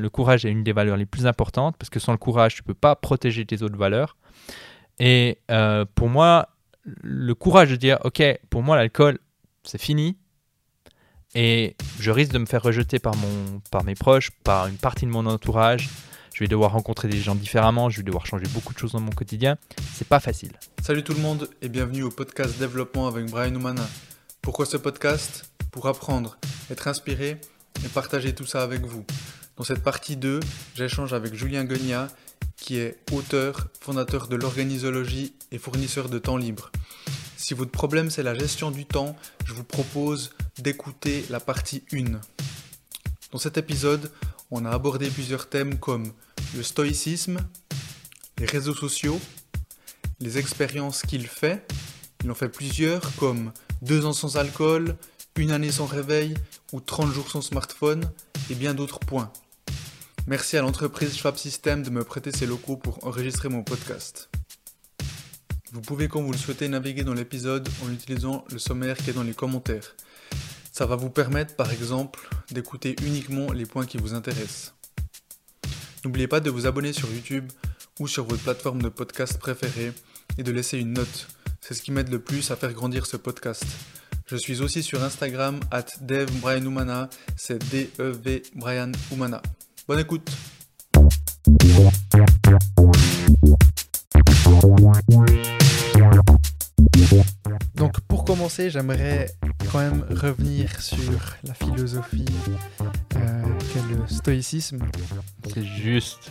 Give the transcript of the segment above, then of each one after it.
Le courage est une des valeurs les plus importantes parce que sans le courage, tu peux pas protéger tes autres valeurs. Et euh, pour moi, le courage de dire, ok, pour moi l'alcool, c'est fini. Et je risque de me faire rejeter par, mon, mes proches, par une partie de mon entourage. Je vais devoir rencontrer des gens différemment, je vais devoir changer beaucoup de choses dans mon quotidien. C'est pas facile. Salut tout le monde et bienvenue au podcast Développement avec Brian Oumana. Pourquoi ce podcast? Pour apprendre, être inspiré et partager tout ça avec vous. Dans cette partie 2, j'échange avec Julien Guegnat, qui est auteur, fondateur de l'organisologie et fournisseur de temps libre. Si votre problème c'est la gestion du temps, je vous propose d'écouter la partie 1. Dans cet épisode, on a abordé plusieurs thèmes comme le stoïcisme, les réseaux sociaux, les expériences qu'il fait. Il en fait plusieurs comme deux ans sans alcool, une année sans réveil ou 30 jours sans smartphone et bien d'autres points. Merci à l'entreprise Schwab System de me prêter ses locaux pour enregistrer mon podcast. Vous pouvez, quand vous le souhaitez, naviguer dans l'épisode en utilisant le sommaire qui est dans les commentaires. Ça va vous permettre, par exemple, d'écouter uniquement les points qui vous intéressent. N'oubliez pas de vous abonner sur YouTube ou sur votre plateforme de podcast préférée et de laisser une note. C'est ce qui m'aide le plus à faire grandir ce podcast. Je suis aussi sur Instagram at c'est D-E-V Brian. Bonne écoute. Donc pour commencer, j'aimerais quand même revenir sur la philosophie euh, qu'est le stoïcisme. C'est juste.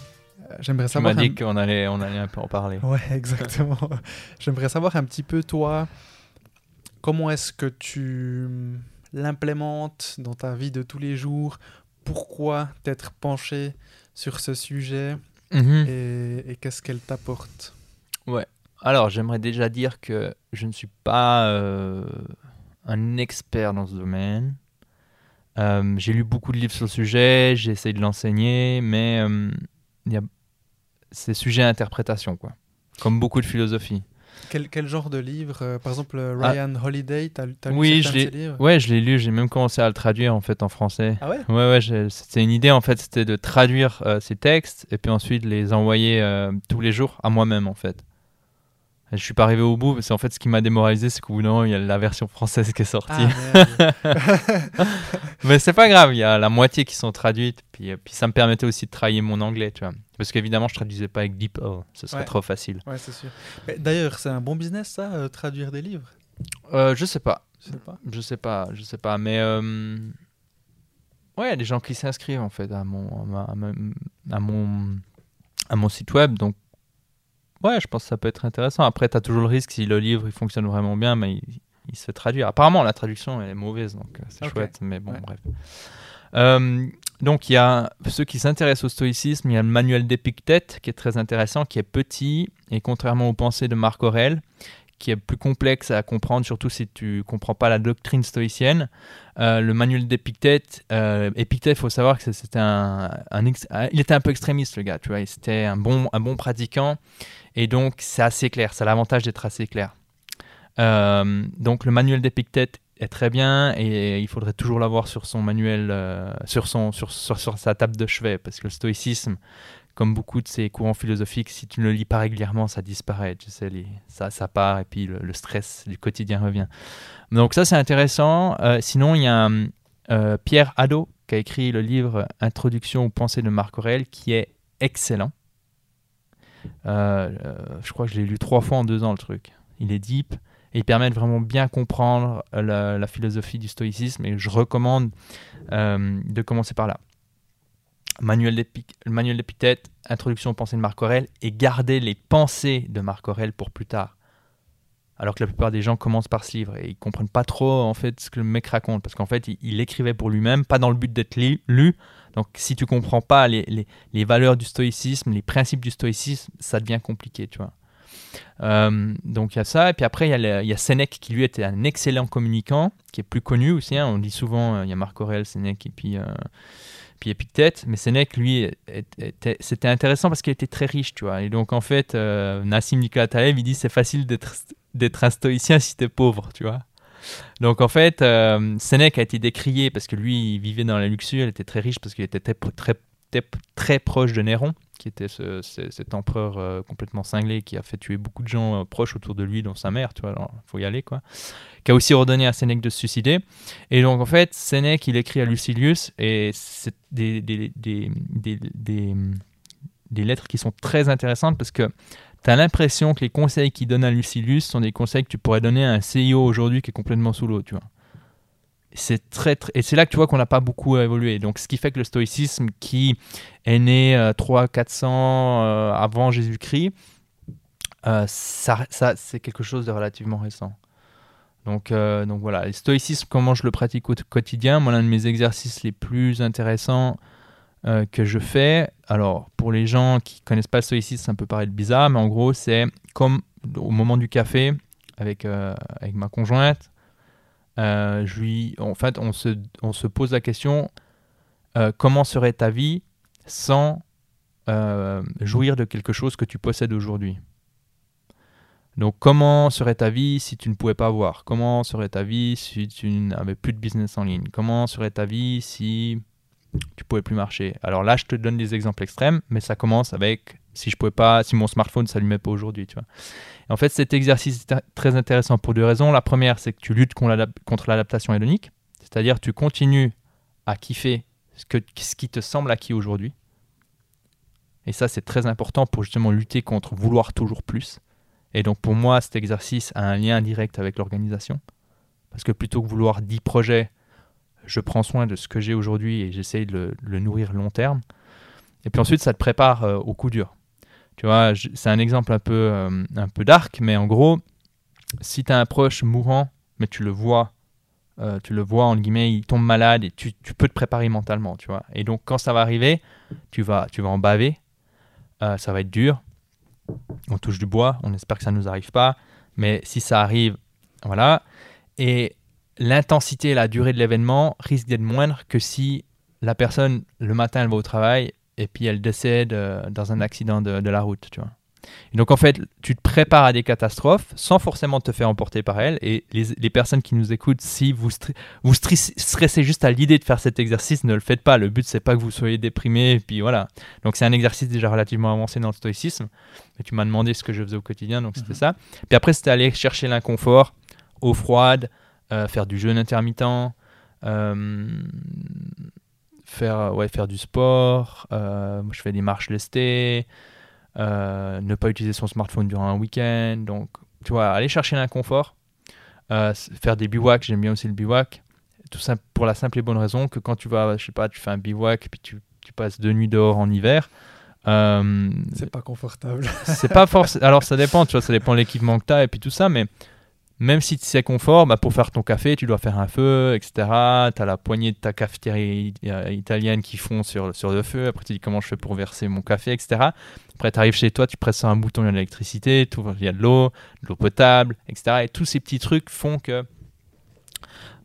Euh, J'aimerais Tu savoir. m'as dit un- qu'on allait, on allait un peu en parler. Ouais, exactement. J'aimerais savoir un petit peu, toi, comment est-ce que tu l'implémentes dans ta vie de tous les jours? Pourquoi t'être penché sur ce sujet Mhm. et, et qu'est-ce qu'elle t'apporte? Alors, j'aimerais déjà dire que je ne suis pas euh, un expert dans ce domaine. Euh, j'ai lu beaucoup de livres sur le sujet, j'ai essayé de l'enseigner, mais euh, c'est sujet à interprétation, quoi. Comme beaucoup de philosophie. Quel, quel genre de livre euh, Par exemple, euh, Ryan Holiday, t'as lu, t'as lu Ah. Oui, je de ses livres? Ouais, je l'ai lu, j'ai même commencé à le traduire en fait en français. Ah ouais? Ouais, c'était une idée en fait, c'était de traduire euh, ces textes et puis ensuite les envoyer euh, tous les jours à moi-même en fait. Je suis pas arrivé au bout, parce qu'en fait ce qui m'a démoralisé c'est qu'au bout d'un moment il y a la version française qui est sortie. Ah. Mais c'est pas grave, il y a la moitié qui sont traduites, puis, euh, puis ça me permettait aussi de travailler mon anglais, tu vois. Parce qu'évidemment je traduisais pas avec DeepL, ce serait Ouais. trop facile. ouais, c'est sûr. D'ailleurs, c'est un bon business, ça, euh, traduire des livres? Euh, je sais pas, Je sais pas. je sais pas, je sais pas, mais euh, ouais, il y a des gens qui s'inscrivent en fait à mon, ma- à mon, à mon site web, donc ouais, je pense que ça peut être intéressant. Après, tu as toujours le risque si le livre il fonctionne vraiment bien, mais il, il se fait traduire. Apparemment, la traduction elle est mauvaise, donc euh, c'est chouette, mais bon, Ouais. bref. Euh, donc il y a ceux qui s'intéressent au stoïcisme, il y a le manuel d'Épictète qui est très intéressant, qui est petit et contrairement aux pensées de Marc Aurèle, qui est plus complexe à comprendre, surtout si tu comprends pas la doctrine stoïcienne. Euh, le manuel d'Épictète, euh, faut savoir que c'était un, un- il était un peu extrémiste le gars, tu vois, c'était un bon, un bon pratiquant et donc c'est assez clair, ça a l'avantage d'être assez clair. Euh, donc le manuel d'Épictète est très bien et il faudrait toujours l'avoir sur son manuel, euh, sur, son, sur, sur sa table de chevet parce que le stoïcisme, comme beaucoup de ces courants philosophiques, si tu ne le lis pas régulièrement, ça disparaît, tu sais, ça, ça part et puis le, stress du quotidien revient. Donc ça c'est intéressant. Euh, sinon il y a euh, Pierre Hadot qui a écrit le livre Introduction aux pensées de Marc Aurèle qui est excellent. Euh, je crois que je l'ai lu trois fois en deux ans le truc. Il est deep et il permet de vraiment bien comprendre la, philosophie du stoïcisme et je recommande de commencer par là. Manuel d'Épic- le manuel d'Épithète, Introduction aux pensées de Marc Aurèle et garder les pensées de Marc Aurèle pour plus tard. Alors que la plupart des gens commencent par ce livre et ils comprennent pas trop en fait ce que le mec raconte parce qu'en fait il, écrivait pour lui-même, pas dans le but d'être lu. Donc si tu comprends pas les, les- les valeurs du stoïcisme, les principes du stoïcisme, ça devient compliqué, tu vois. Euh, donc il y a ça, et puis après il y, y a Sénèque qui lui était un excellent communicant, qui est plus connu aussi. hein. on dit souvent, euh, il y a Marc Aurèle, Sénèque et puis, euh, puis Épictète, mais Sénèque lui, c'était intéressant parce qu'il était très riche, tu vois. Et donc en fait, euh, Nassim Nicolas Taleb, il dit c'est facile d'être un stoïcien si t'es pauvre, tu vois. Donc en fait, euh, Sénèque a été décrié parce que lui, il vivait dans la luxure, il était très riche parce qu'il était très, très, était très proche de Néron, qui était ce- ce- cet empereur euh, complètement cinglé qui a fait tuer beaucoup de gens euh, proches autour de lui, dont sa mère, tu vois, alors faut y aller, quoi. Qui a aussi ordonné à Sénèque de se suicider. Et donc, en fait, Sénèque, il écrit à Lucilius, et c'est des, des, des, des, des- des lettres qui sont très intéressantes parce que tu as l'impression que les conseils qu'il donne à Lucilius sont des conseils que tu pourrais donner à un CIO aujourd'hui qui est complètement sous l'eau, tu vois. C'est très, très- et c'est là que tu vois qu'on n'a pas beaucoup évolué. Donc, ce qui fait que le stoïcisme, qui est né 300-400 euh, avant Jésus-Christ, euh, ça, ça, c'est quelque chose de relativement récent. Donc, euh, donc voilà, le stoïcisme, comment je le pratique au quotidien, moi, l'un de mes exercices les plus intéressants euh, que je fais, alors pour les gens qui connaissent pas le stoïcisme, ça peut paraître bizarre, mais en gros, c'est comme au moment du café avec, euh, avec ma conjointe, euh, je lui, en fait, on se, on se pose la question euh, comment serait ta vie sans euh, jouir de quelque chose que tu possèdes aujourd'hui? Donc, comment serait ta vie si tu ne pouvais pas voir? Comment serait ta vie si tu n'avais plus de business en ligne? Comment serait ta vie si tu pouvais plus marcher? Alors là, je te donne des exemples extrêmes, mais ça commence avec si je pouvais pas, si mon smartphone ne s'allumait pas aujourd'hui, tu vois. En fait, cet exercice est très intéressant pour deux raisons. La première, c'est que tu luttes contre l'adap- contre l'adaptation hédonique, c'est-à-dire tu continues à kiffer ce, qui te semble acquis aujourd'hui. Et ça, c'est très important pour justement lutter contre vouloir toujours plus. Et donc pour moi, cet exercice a un lien direct avec l'organisation. Parce que plutôt que vouloir 10 projets, je prends soin de ce que j'ai aujourd'hui et j'essaye de le, de le nourrir long terme. Et puis ensuite, ça te prépare euh, au coup dur. Tu vois, c'est un exemple un peu, euh, un peu dark, mais en gros, si tu as un proche mourant, mais tu le vois, euh, tu le vois, en guillemets, il tombe malade et tu, tu peux te préparer mentalement, tu vois. Et donc, quand ça va arriver, tu vas, tu vas en baver, euh, ça va être dur. On touche du bois, on espère que ça ne nous arrive pas, mais si ça arrive, voilà. Et l'intensité et la durée de l'événement risquent d'être moindres que si la personne, le matin, elle va au travail et puis elle décède euh, dans un accident de, de la route, tu vois. Et donc en fait, tu te prépares à des catastrophes sans forcément te faire emporter par elles. Et les, les personnes qui nous écoutent, si vous, stre- vous stressez juste à l'idée de faire cet exercice, ne le faites pas. Le but, c'est pas que vous soyez déprimé. Et puis voilà. Donc c'est un exercice déjà relativement avancé dans le stoïcisme. Et tu m'as demandé ce que je faisais au quotidien, donc c'était Mhm. ça. Puis après, c'était aller chercher l'inconfort, eau froide, euh, faire du jeûne intermittent, euh, faire, ouais, faire du sport. euh, je fais des marches lestées. euh, ne pas utiliser son smartphone durant un week-end. Donc, tu vois, aller chercher l'inconfort. euh, faire des bivouacs, j'aime bien aussi le bivouac. Tout ça pour la simple et bonne raison que quand tu vas, je sais pas, tu fais un bivouac puis tu, tu passes deux nuits dehors en hiver. euh, C'est pas confortable. c'est pas forcément. Alors ça dépend, tu vois, ça dépend de l'équipement que tu as et puis tout ça, mais même si c'est confort, bah, pour faire ton café, tu dois faire un feu, etc. Tu as la poignée de ta cafetière italienne qui fond sur, sur le feu. Après, tu dis comment je fais pour verser mon café, etc. Après, tu arrives chez toi, tu presses un bouton, il y a de l'électricité, il y a de l'eau, de l'eau potable, etc. Et tous ces petits trucs font que.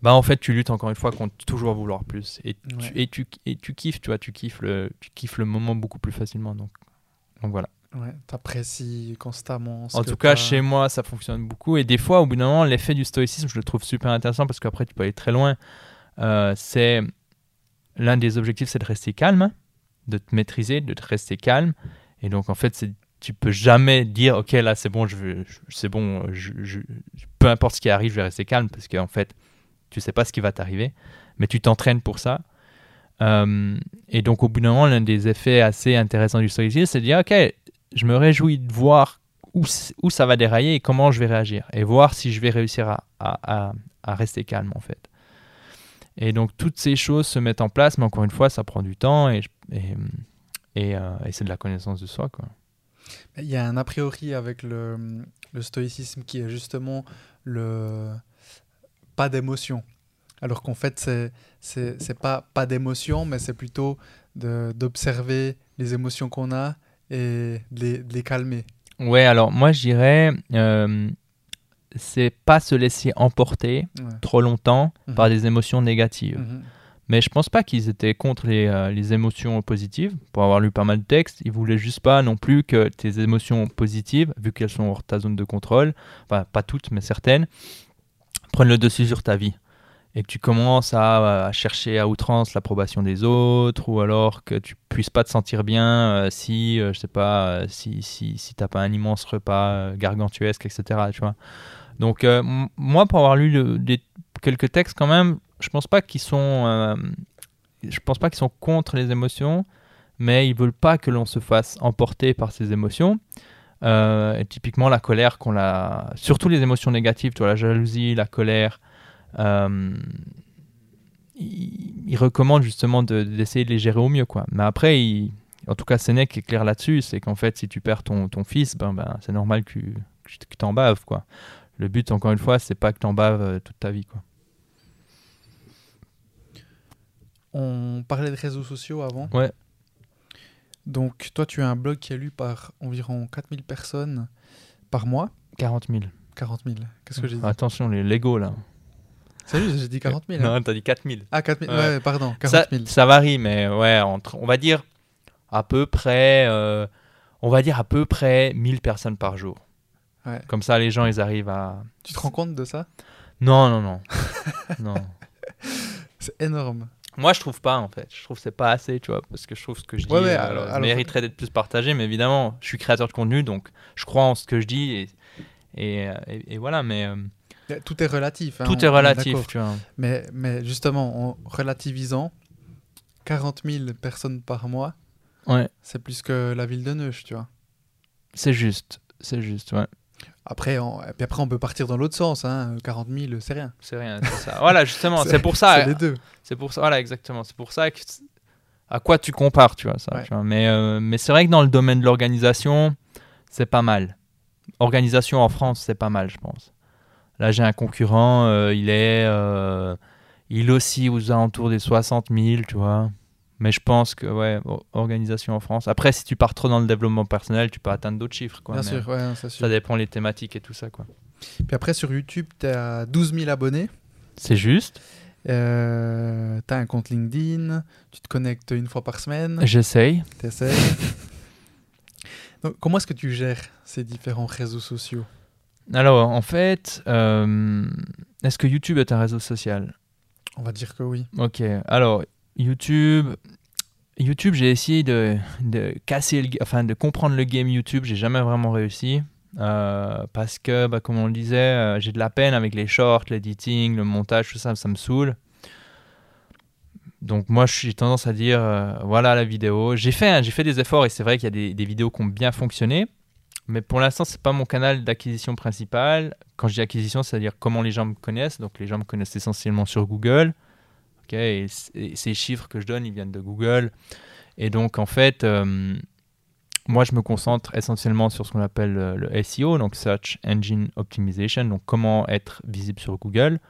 Bah, en fait, tu luttes encore une fois contre toujours vouloir plus. Et, tu, et, tu, et tu kiffes, tu vois, tu kiffes, le, tu kiffes le moment beaucoup plus facilement. Donc, donc voilà. Ouais, t'apprécies constamment. ce En que tout cas, chez moi, ça fonctionne beaucoup. Et des fois, au bout d'un moment, l'effet du stoïcisme, je le trouve super intéressant parce qu'après, tu peux aller très loin. Euh, c'est l'un des objectifs, c'est de rester calme, de te maîtriser, de te rester calme. Et donc, en fait, tu peux jamais dire, ok, là, c'est bon, je, veux- je- c'est bon, je, je- peu importe ce qui arrive, je vais rester calme parce qu'en fait, tu sais pas ce qui va t'arriver, mais tu t'entraînes pour ça. Euh, et donc, au bout d'un moment, l'un des effets assez intéressants du stoïcisme, c'est de dire, ok, je me réjouis de voir où, où ça va dérailler et comment je vais réagir. Et voir si je vais réussir à, à- rester calme, en fait. Et donc, toutes ces choses se mettent en place, mais encore une fois, ça prend du temps et, euh, et c'est de la connaissance de soi, quoi. Il y a un a priori avec le, stoïcisme qui est justement le pas d'émotion. Alors qu'en fait, c'est pas pas d'émotion, mais c'est plutôt d'observer les émotions qu'on a et de les, de les calmer. Ouais, alors moi, je dirais, euh, c'est pas se laisser emporter Ouais. trop longtemps Mhm. par des émotions négatives. Mhm. Mais je pense pas qu'ils étaient contre les, euh, les émotions positives. Pour avoir lu pas mal de textes, ils voulaient juste pas non plus que tes émotions positives, vu qu'elles sont hors ta zone de contrôle, enfin pas toutes, mais certaines, prennent le dessus sur ta vie. Et que tu commences à, chercher à outrance l'approbation des autres, ou alors que tu puisses pas te sentir bien euh, si, euh, je sais pas, euh, si, si, si t'as pas un immense repas euh, gargantuesque, etc. Tu vois. Donc, moi, pour avoir lu quelques textes quand même, je pense pas qu'ils sont, je pense pas qu'ils sont contre les émotions, mais ils veulent pas que l'on se fasse emporter par ces émotions. Et typiquement la colère qu'on la, surtout les émotions négatives, tu vois, la jalousie, la colère. Euh, il, il recommande justement de- d'essayer de, les gérer au mieux, quoi. Mais après, il- en tout cas, Sénèque est clair là-dessus, c'est qu'en fait, si tu perds ton, ton fils, ben, ben, c'est normal que, que tu en baves, quoi. Le but, encore une fois, c'est pas que tu en baves euh, toute ta vie, quoi. On parlait de réseaux sociaux avant. Ouais. Donc, toi, tu as un blog qui est lu par environ 4000 personnes par mois. 40 000. 40 000. Qu'est-ce que j'ai dit? Attention, les Lego, là. Salut, j'ai dit 40 000. hein. Non, t'as dit 4 000. Ah, 4 000. Ouais. Ouais, pardon. 40 Ça, 000. ça varie, mais ouais, entre, on va dire à peu près, euh, on va dire à peu près 1000 personnes par jour. Ouais. Comme ça, les gens, ils arrivent à. Tu te rends compte de ça? Non, non, non. non. C'est énorme. Moi, je trouve pas, en fait. Je trouve que c'est pas assez, tu vois, parce que je trouve ce que je dis Ouais, euh, alors- alors- mériterait d'être plus partagé, mais évidemment, je suis créateur de contenu, donc je crois en ce que je dis, et, et, et- et voilà, mais euh, Tout est relatif. hein, tout on- est relatif, tu vois. Mais, mais justement, en relativisant, 40 000 personnes par mois, Ouais, c'est plus que la ville de Neuch, tu vois. c'est juste, c'est juste, ouais. Après, on, et puis après, on peut partir dans l'autre sens. Hein. 40 000, c'est rien. C'est rien, c'est ça. Voilà, justement, C'est- pour ça. c'est les deux. C'est pour ça, voilà, exactement. C'est pour ça que à quoi tu compares, tu vois ça. Ouais. tu vois. Mais, euh, mais c'est vrai que dans le domaine de l'organisation, c'est pas mal. Organisation en France, c'est pas mal, je pense. Là, j'ai un concurrent, euh, il est, euh, il aussi aux alentours des 60 000, tu vois. Mais je pense que, ouais, organisation en France. Après, si tu pars trop dans le développement personnel, tu peux atteindre d'autres chiffres, quoi. Bien sûr, ouais, c'est sûr. Ça dépend les thématiques et tout ça, quoi. Puis après, sur YouTube, tu as 12 000 abonnés. C'est juste. Euh, tu as un compte LinkedIn. Tu te connectes une fois par semaine. J'essaye. Tu Donc, comment est-ce que tu gères ces différents réseaux sociaux? Alors, en fait, euh, est-ce que YouTube est un réseau social? On va dire que oui. Ok, alors YouTube, YouTube, j'ai essayé de, de casser, le, enfin de comprendre le game YouTube, j'ai jamais vraiment réussi euh, parce que, bah, comme on le disait, euh, j'ai de la peine avec les shorts, l'editing, le montage, tout ça, ça me saoule. Donc moi, j'ai tendance à dire, voilà la vidéo. J'ai fait, hein, j'ai fait des efforts et c'est vrai qu'il y a des, des vidéos qui ont bien fonctionné. Mais pour l'instant, c'est pas mon canal d'acquisition principal. Quand je dis acquisition, c'est-à-dire comment les gens me connaissent. Donc les gens me connaissent essentiellement sur Google. Ok, et, ces chiffres que je donne, ils viennent de Google. Et donc en fait, euh, moi, je me concentre essentiellement sur ce qu'on appelle euh, le SEO, donc Search Engine Optimization. Donc comment être visible sur Google.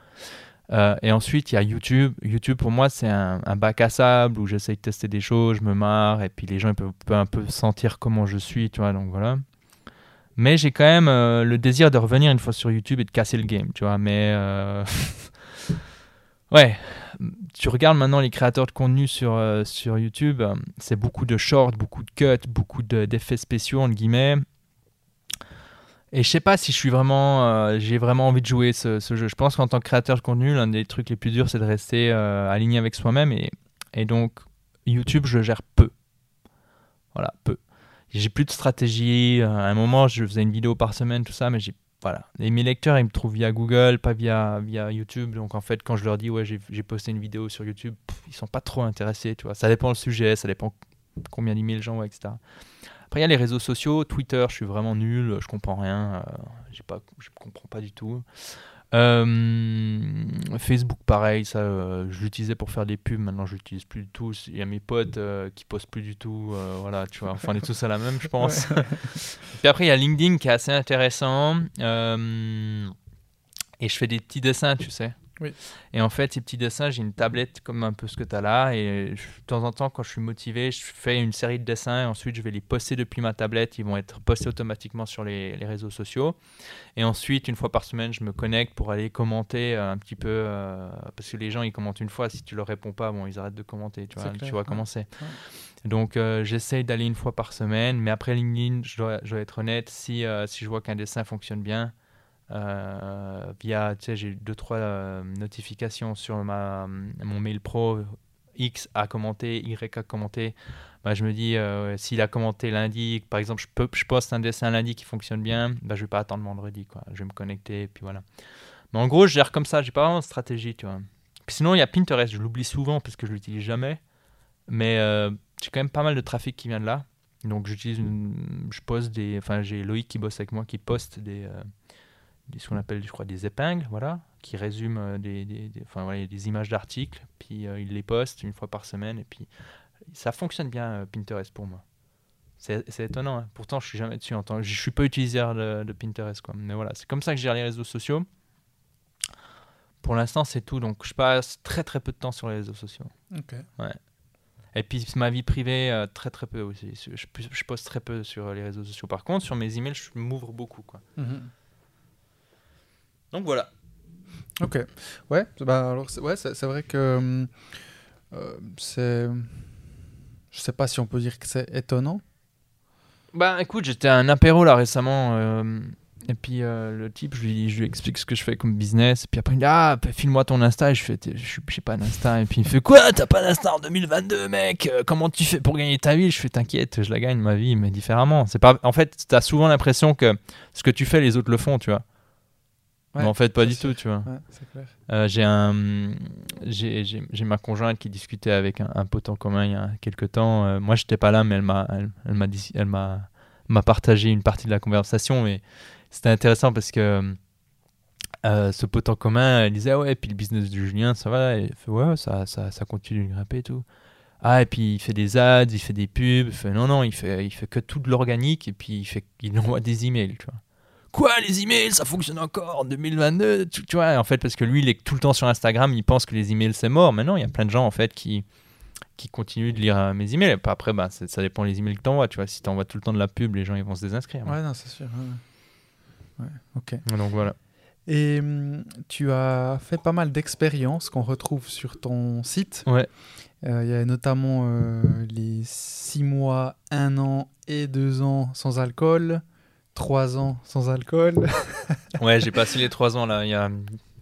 Euh, et ensuite, il y a YouTube. YouTube, pour moi, c'est un, un bac à sable où j'essaye de tester des choses, je me marre, et puis les gens ils peuvent, peuvent un peu sentir comment je suis, tu vois, donc voilà. Mais j'ai quand même euh, le désir de revenir une fois sur YouTube et de casser le game, tu vois. Mais euh, ouais, tu regardes maintenant les créateurs de contenu sur, euh, sur YouTube, c'est beaucoup de shorts, beaucoup de cuts, beaucoup de- d'effets spéciaux, entre guillemets. Et je sais pas si je suis vraiment, j'ai vraiment envie de jouer ce, jeu. Je pense qu'en tant que créateur de contenu, l'un des trucs les plus durs, c'est de rester aligné avec soi-même. Et, et donc, YouTube, je gère peu. Voilà, peu. J'ai plus de stratégie. Euh, À un moment, je faisais une vidéo par semaine, tout ça, mais j'ai voilà. Et mes lecteurs, ils me trouvent via Google, pas via, via YouTube. Donc en fait, quand je leur dis, ouais, j'ai posté une vidéo sur YouTube, pff, ils sont pas trop intéressés, tu vois. Ça dépend le sujet, ça dépend combien d'emails voient, etc. Après, il y a les réseaux sociaux. Twitter, je suis vraiment nul, je comprends rien. euh, j'ai pas, je comprends pas du tout. Euh, Facebook, pareil, ça, euh, je l'utilisais pour faire des pubs. Maintenant, je l'utilise plus du tout. Il y a mes potes euh, qui postent plus du tout. euh, voilà, tu vois. Enfin, on est tous à la même, je pense. Puis après, il y a LinkedIn qui est assez intéressant. euh, et je fais des petits dessins, tu sais. Oui. Et en fait, ces petits dessins, j'ai une tablette comme un peu ce que tu as là. Et je- de temps en temps, quand je suis motivé, je fais une série de dessins. Et ensuite, je vais les poster depuis ma tablette. Ils vont être postés automatiquement sur les, les réseaux sociaux. Et ensuite, une fois par semaine, je me connecte pour aller commenter euh, un petit peu. euh, parce que les gens, ils commentent une fois. Si tu leur réponds pas, bon, ils arrêtent de commenter. Tu vois, clair, tu vois ouais. comment c'est. Ouais. Donc, euh, j'essaye d'aller une fois par semaine. Mais après LinkedIn, je dois, je dois être honnête, si, euh, si je vois qu'un dessin fonctionne bien, via, tu sais, j'ai deux, trois euh, notifications sur ma, mon mail pro. X a commenté, Y a commenté. Bah, je me dis, euh, s'il a commenté lundi, par exemple, je, peux, je poste un dessin lundi qui fonctionne bien, bah, je vais pas attendre vendredi. Quoi. Je vais me connecter, et puis voilà. Mais en gros, je gère comme ça, j'ai pas vraiment de stratégie, tu vois. Puis sinon, il y a Pinterest, je l'oublie souvent parce que je l'utilise jamais. Mais j'ai quand même pas mal de trafic qui vient de là. Donc j'utilise, je poste des, enfin j'ai Loïc qui bosse avec moi qui poste des, ce qu'on appelle, je crois, des épingles, voilà, qui résument euh, des, des, enfin, voilà, des images d'articles, puis euh, il les poste une fois par semaine, et puis ça fonctionne bien euh, Pinterest pour moi. C'est étonnant, hein. pourtant je suis jamais dessus en tant je suis pas utilisateur de, Pinterest, quoi. Mais voilà, c'est comme ça que je gère les réseaux sociaux. Pour l'instant, c'est tout, donc je passe très très peu de temps sur les réseaux sociaux. Ok. Ouais. Et puis ma vie privée, très très peu aussi. Je, je, poste très peu sur les réseaux sociaux. Par contre, sur mes emails, je m'ouvre beaucoup, quoi. Mm-hmm. Donc voilà. Ok. Ouais, bah alors ouais, c'est vrai que euh, c'est. Je sais pas si on peut dire que c'est étonnant. Bah écoute, j'étais à un apéro là récemment. Euh, et puis euh, le type, je lui, je lui explique ce que je fais comme business. Et puis après, il me dit Ah, bah, file-moi ton Insta. Et je fais Je sais pas d'Insta. Et puis il me fait Quoi T'as pas d'Insta en 2022, mec? Comment tu fais pour gagner ta vie? Je fais T'inquiète, je la gagne ma vie, mais différemment. C'est pas... En fait, t'as souvent l'impression que ce que tu fais, les autres le font, tu vois mais en fait, pas du tout, tu vois. Euh, j'ai un, j'ai ma conjointe qui discutait avec un, un, pote en commun il y a quelques temps. Euh, moi, j'étais pas là, mais elle m'a, elle, elle m'a, elle m'a, m'a partagé une partie de la conversation et c'était intéressant parce que euh, ce pote en commun, elle disait ah ouais, puis le business de Julien, ça va. Et fait ouais, ça, ça, ça continue de grimper et tout. Ah et puis il fait des ads, il fait des pubs. Il fait non non, il fait, il fait que tout de l'organique et puis il fait, il envoie des emails, tu vois quoi les emails ça fonctionne encore en 2022 tu, vois en fait parce que lui il est tout le temps sur Instagram il pense que les emails c'est mort. Mais non il y a plein de gens en fait qui qui continuent de lire euh, mes emails. Après bah, ça dépend des emails que tu envoies tu vois. Si tu envoies tout le temps de la pub les gens ils vont se désinscrire. Ouais non c'est sûr ouais. ok. Donc voilà. Et hum, tu as fait pas mal d'expériences qu'on retrouve sur ton site. Ouais. Euh, il y a notamment euh, les 6 mois, 1 an et 2 ans sans alcool, 3 ans sans alcool. ouais, j'ai passé les 3 ans là, il y a,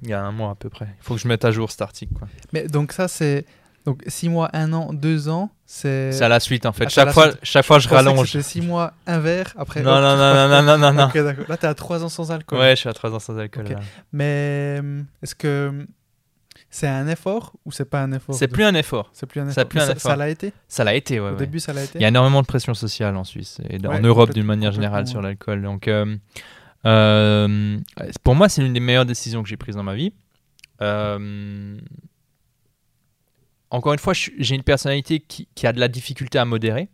y a un mois à peu près. Il faut que je mette à jour cet article. Quoi. Mais donc ça, c'est... Donc 6 mois, 1 an, 2 ans, c'est... C'est à la suite en fait. Ah, chaque, fois, chaque fois, je, je rallonge. C'est 6 mois, un verre, après... Non, non, non, non, non, non, non, Ok, d'accord. Là, t'es à 3 ans sans alcool. Ouais, je suis à 3 ans sans alcool. Mais hum, est-ce que c'est un effort ou c'est pas un effort C'est plus un effort. C'est plus un effort. Plus un ça, ça l'a été Ça l'a été, ouais. Au début, ça l'a été. Il y a énormément de pression sociale en Suisse et en Europe d'une manière générale sur l'alcool. Donc, euh, euh, pour moi, c'est l'une des meilleures décisions que j'ai prises dans ma vie. Euh, encore une fois, j'ai une personnalité qui, qui, a de la difficulté à modérer.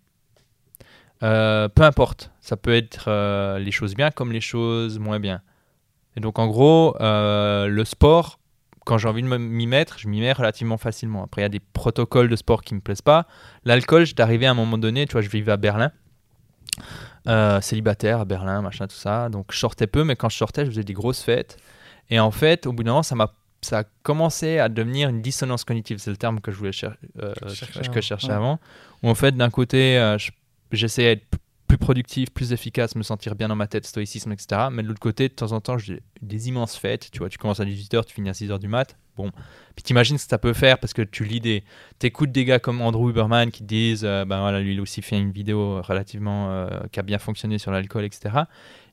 peu importe, ça peut être les choses bien comme les choses moins bien. Et donc, en gros, le sport quand j'ai envie de m'y mettre, je m'y mets relativement facilement. Après, il y a des protocoles de sport qui me plaisent pas. L'alcool, j'étais arrivé à un moment donné, tu vois, je vivais à Berlin, euh, célibataire à Berlin, machin, tout ça. Donc, je sortais peu, mais quand je sortais, je faisais des grosses fêtes. Et en fait, au bout d'un moment, ça m'a ça a commencé à devenir une dissonance cognitive, c'est le terme que je voulais euh, chercher, que je cherchais avant. Où en fait, d'un côté, euh, j'essayais d'être plus productif, plus efficace, me sentir bien dans ma tête, stoïcisme, etc. Mais de l'autre côté, de temps en temps, j'ai des immenses fêtes. Tu vois, tu commences à 18h, tu finis à 6h du mat. Bon, puis t'imagines ce que ça peut faire parce que tu lis des, t'écoutes des gars comme Andrew Huberman qui disent, euh, ben voilà, lui il aussi fait une vidéo relativement euh, qui a bien fonctionné sur l'alcool, etc.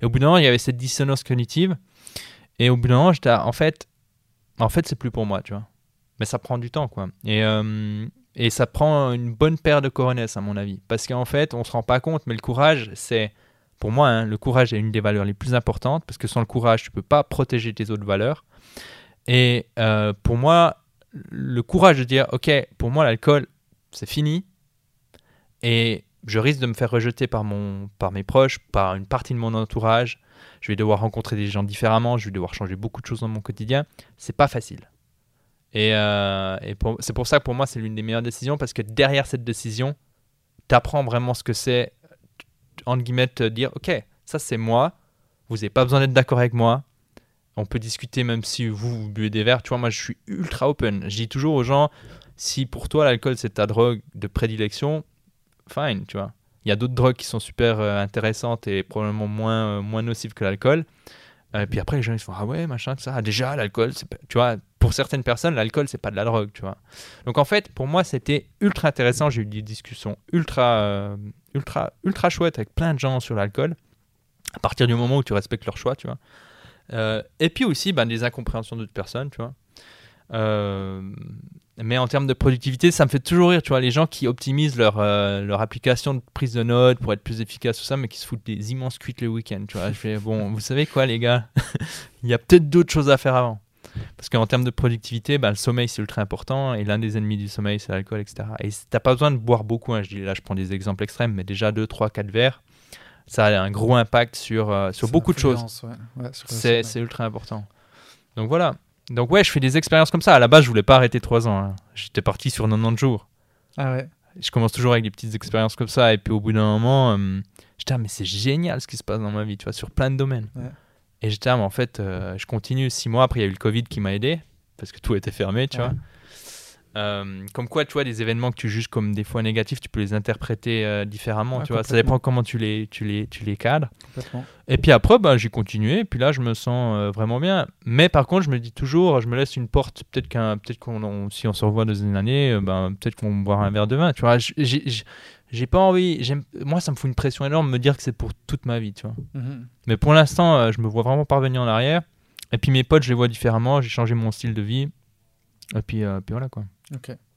Et au bout d'un moment, il y avait cette dissonance cognitive. Et au bout d'un moment, j'étais, en fait, en fait, c'est plus pour moi, tu vois. Mais ça prend du temps, quoi. Et euh, et ça prend une bonne paire de coronesses, à mon avis. Parce qu'en fait, on ne se rend pas compte, mais le courage, c'est. Pour moi, hein, le courage est une des valeurs les plus importantes. Parce que sans le courage, tu ne peux pas protéger tes autres valeurs. Et euh, pour moi, le courage de dire Ok, pour moi, l'alcool, c'est fini. Et je risque de me faire rejeter par, mon, par mes proches, par une partie de mon entourage. Je vais devoir rencontrer des gens différemment. Je vais devoir changer beaucoup de choses dans mon quotidien. C'est pas facile. Et, euh, c'est pour ça que pour moi, c'est l'une des meilleures décisions parce que derrière cette décision, tu apprends vraiment ce que c'est, entre guillemets, te dire Ok, ça c'est moi, vous n'avez pas besoin d'être d'accord avec moi. On peut discuter même si vous, vous buvez des verres. Tu vois, moi je suis ultra open. Je dis toujours aux gens si pour toi l'alcool c'est ta drogue de prédilection, fine, tu vois. Il y a d'autres drogues qui sont super euh, intéressantes et probablement moins, euh, moins nocives que l'alcool. Et puis après, les gens ils se font Ah ouais, machin, ça. Ah, déjà, l'alcool, tu vois, pour certaines personnes, l'alcool, c'est pas de la drogue, tu vois. Donc en fait, pour moi, c'était ultra intéressant. J'ai eu des discussions ultra, euh, ultra, ultra chouettes avec plein de gens sur l'alcool. À partir du moment où tu respectes leur choix, tu vois. Euh, et puis aussi, ben, des incompréhensions d'autres personnes, tu vois. Euh, mais en termes de productivité, ça me fait toujours rire, tu vois, les gens qui optimisent leur, euh, leur application de prise de notes pour être plus efficace, tout ça, mais qui se foutent des immenses cuites le week-end, tu vois. Je fais, bon, vous savez quoi, les gars? Il y a peut-être d'autres choses à faire avant. Parce qu'en termes de productivité, bah, le sommeil, c'est ultra important, et l'un des ennemis du sommeil, c'est l'alcool, etc. Et t'as pas besoin de boire beaucoup, hein, je dis, là, je prends des exemples extrêmes, mais déjà 2, 3, 4 verres, ça a un gros impact sur, euh, sur beaucoup de choses. ouais. C'est ultra important. Donc voilà. Donc ouais, je fais des expériences comme ça. À la base, je voulais pas arrêter 3 ans. hein. J'étais parti sur 90 jours. Ah ouais. Je commence toujours avec des petites expériences comme ça. Et puis au bout d'un moment, euh, j'étais ah, mais c'est génial ce qui se passe dans ma vie, tu vois, sur plein de domaines. Ouais. Et j'étais ah, mais en fait, euh, je continue 6 mois. Après, il y a eu le Covid qui m'a aidé parce que tout était fermé, tu Ouais. vois. Euh, comme quoi, tu vois, des événements que tu juges comme des fois négatifs, tu peux les interpréter euh, différemment, Ouais, tu vois. Ça dépend comment tu les, tu les, tu les cadres. Et puis après, bah, j'ai continué. Et puis là, je me sens euh, vraiment bien. Mais par contre, je me dis toujours, je me laisse une porte. Peut-être qu'un, peut-être qu'on, on- si on se revoit dans une année, ben, peut-être qu'on boira un verre de vin. Tu vois, j'ai, pas envie. J'aime, moi, ça me fout une pression énorme de me dire que c'est pour toute ma vie. Tu vois. Mhm. Mais pour l'instant, je me vois vraiment pas revenir en arrière. Et puis mes potes, je les vois différemment. J'ai changé mon style de vie. Et puis, puis voilà quoi.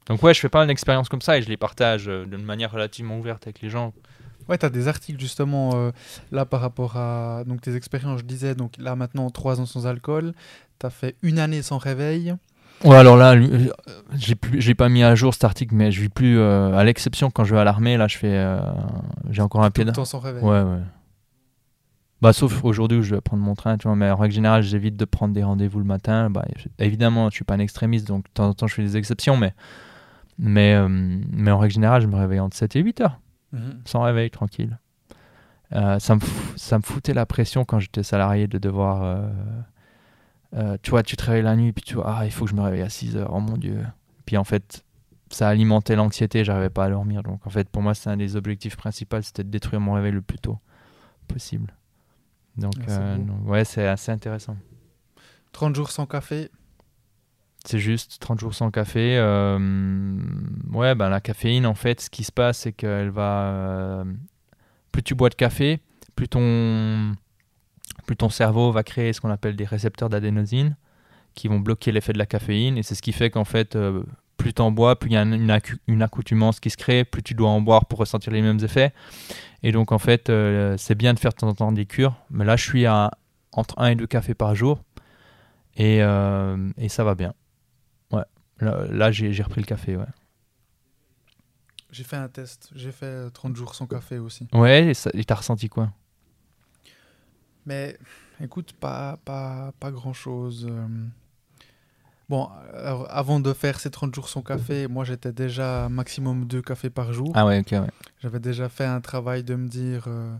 Donc ouais, je fais pas une expérience comme ça et je les partage euh, d'une manière relativement ouverte avec les gens. Ouais, tu as des articles justement euh, là par rapport à donc tes expériences. Je disais, donc là maintenant, trois ans sans alcool. Tu as fait une année sans réveil. Ouais, alors là, euh, j'ai plus, j'ai pas mis à jour cet article, mais je vis plus, euh, à l'exception quand je vais à l'armée, là, je fais, euh, j'ai encore un Tout pied le dans. temps sans réveil. Ouais, ouais. Bah, sauf aujourd'hui où je dois prendre mon train, tu vois, mais en règle générale, j'évite de prendre des rendez-vous le matin. Bah, évidemment, je suis pas un extrémiste, donc de temps en temps, je fais des exceptions, mais, mais, euh, mais en règle générale, je me réveille entre 7 et 8 heures, Mhm. sans réveil, tranquille. Euh, ça, me ça me foutait la pression quand j'étais salarié de devoir. euh, euh, tu vois, tu te réveilles la nuit, puis tu vois, ah, il faut que je me réveille à 6 heures, oh mon dieu. Puis en fait, ça alimentait l'anxiété, j'arrivais pas à dormir. Donc en fait, pour moi, c'est un des objectifs principaux, c'était de détruire mon réveil le plus tôt possible. Donc, Ah, c'est euh, donc, ouais, c'est assez intéressant. 30 jours sans café. C'est juste 30 jours sans café. euh, ouais, ben la caféine, en fait, ce qui se passe, c'est qu'elle va. euh, plus tu bois de café, plus ton, plus ton cerveau va créer ce qu'on appelle des récepteurs d'adénosine qui vont bloquer l'effet de la caféine. Et c'est ce qui fait qu'en fait, euh, plus tu en bois, plus il y a un- une, accoutumance qui se crée, plus tu dois en boire pour ressentir les mêmes effets. Et donc, en fait, euh, c'est bien de faire de temps en temps des cures. Mais là, je suis à entre 1 et 2 cafés par jour. Et, euh, et ça va bien. Ouais. Là, là, j'ai repris le café, ouais. J'ai fait un test. J'ai fait euh, 30 jours sans café aussi. Ouais, et t'as ressenti quoi? Mais écoute, pas, pas, pas grand chose. Bon, alors, avant de faire ces 30 jours sans café, moi j'étais déjà maximum 2 cafés par jour. Ah ouais, ok, ouais. J'avais déjà fait un travail de me dire euh,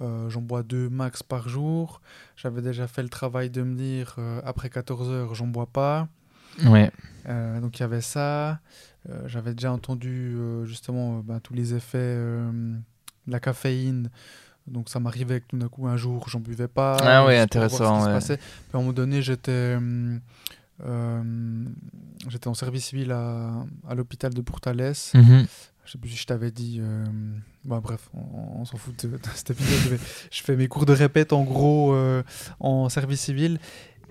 euh, j'en bois 2 max par jour. J'avais déjà fait le travail de me dire euh, après 14 heures j'en bois pas. Ouais, Euh, donc il y avait ça. Euh, J'avais déjà entendu euh, justement euh, bah, tous les effets euh, de la caféine. Donc ça m'arrivait que tout d'un coup un jour j'en buvais pas. Ah ouais, intéressant, ouais. à un moment donné j'étais euh, euh, j'étais en service civil à, à l'hôpital de Pourtalès. Mhm. Je sais plus si je t'avais dit. euh, bah, bref, on, on s'en fout de, de cet épisode. je fais mes cours de répète en gros euh, en service civil.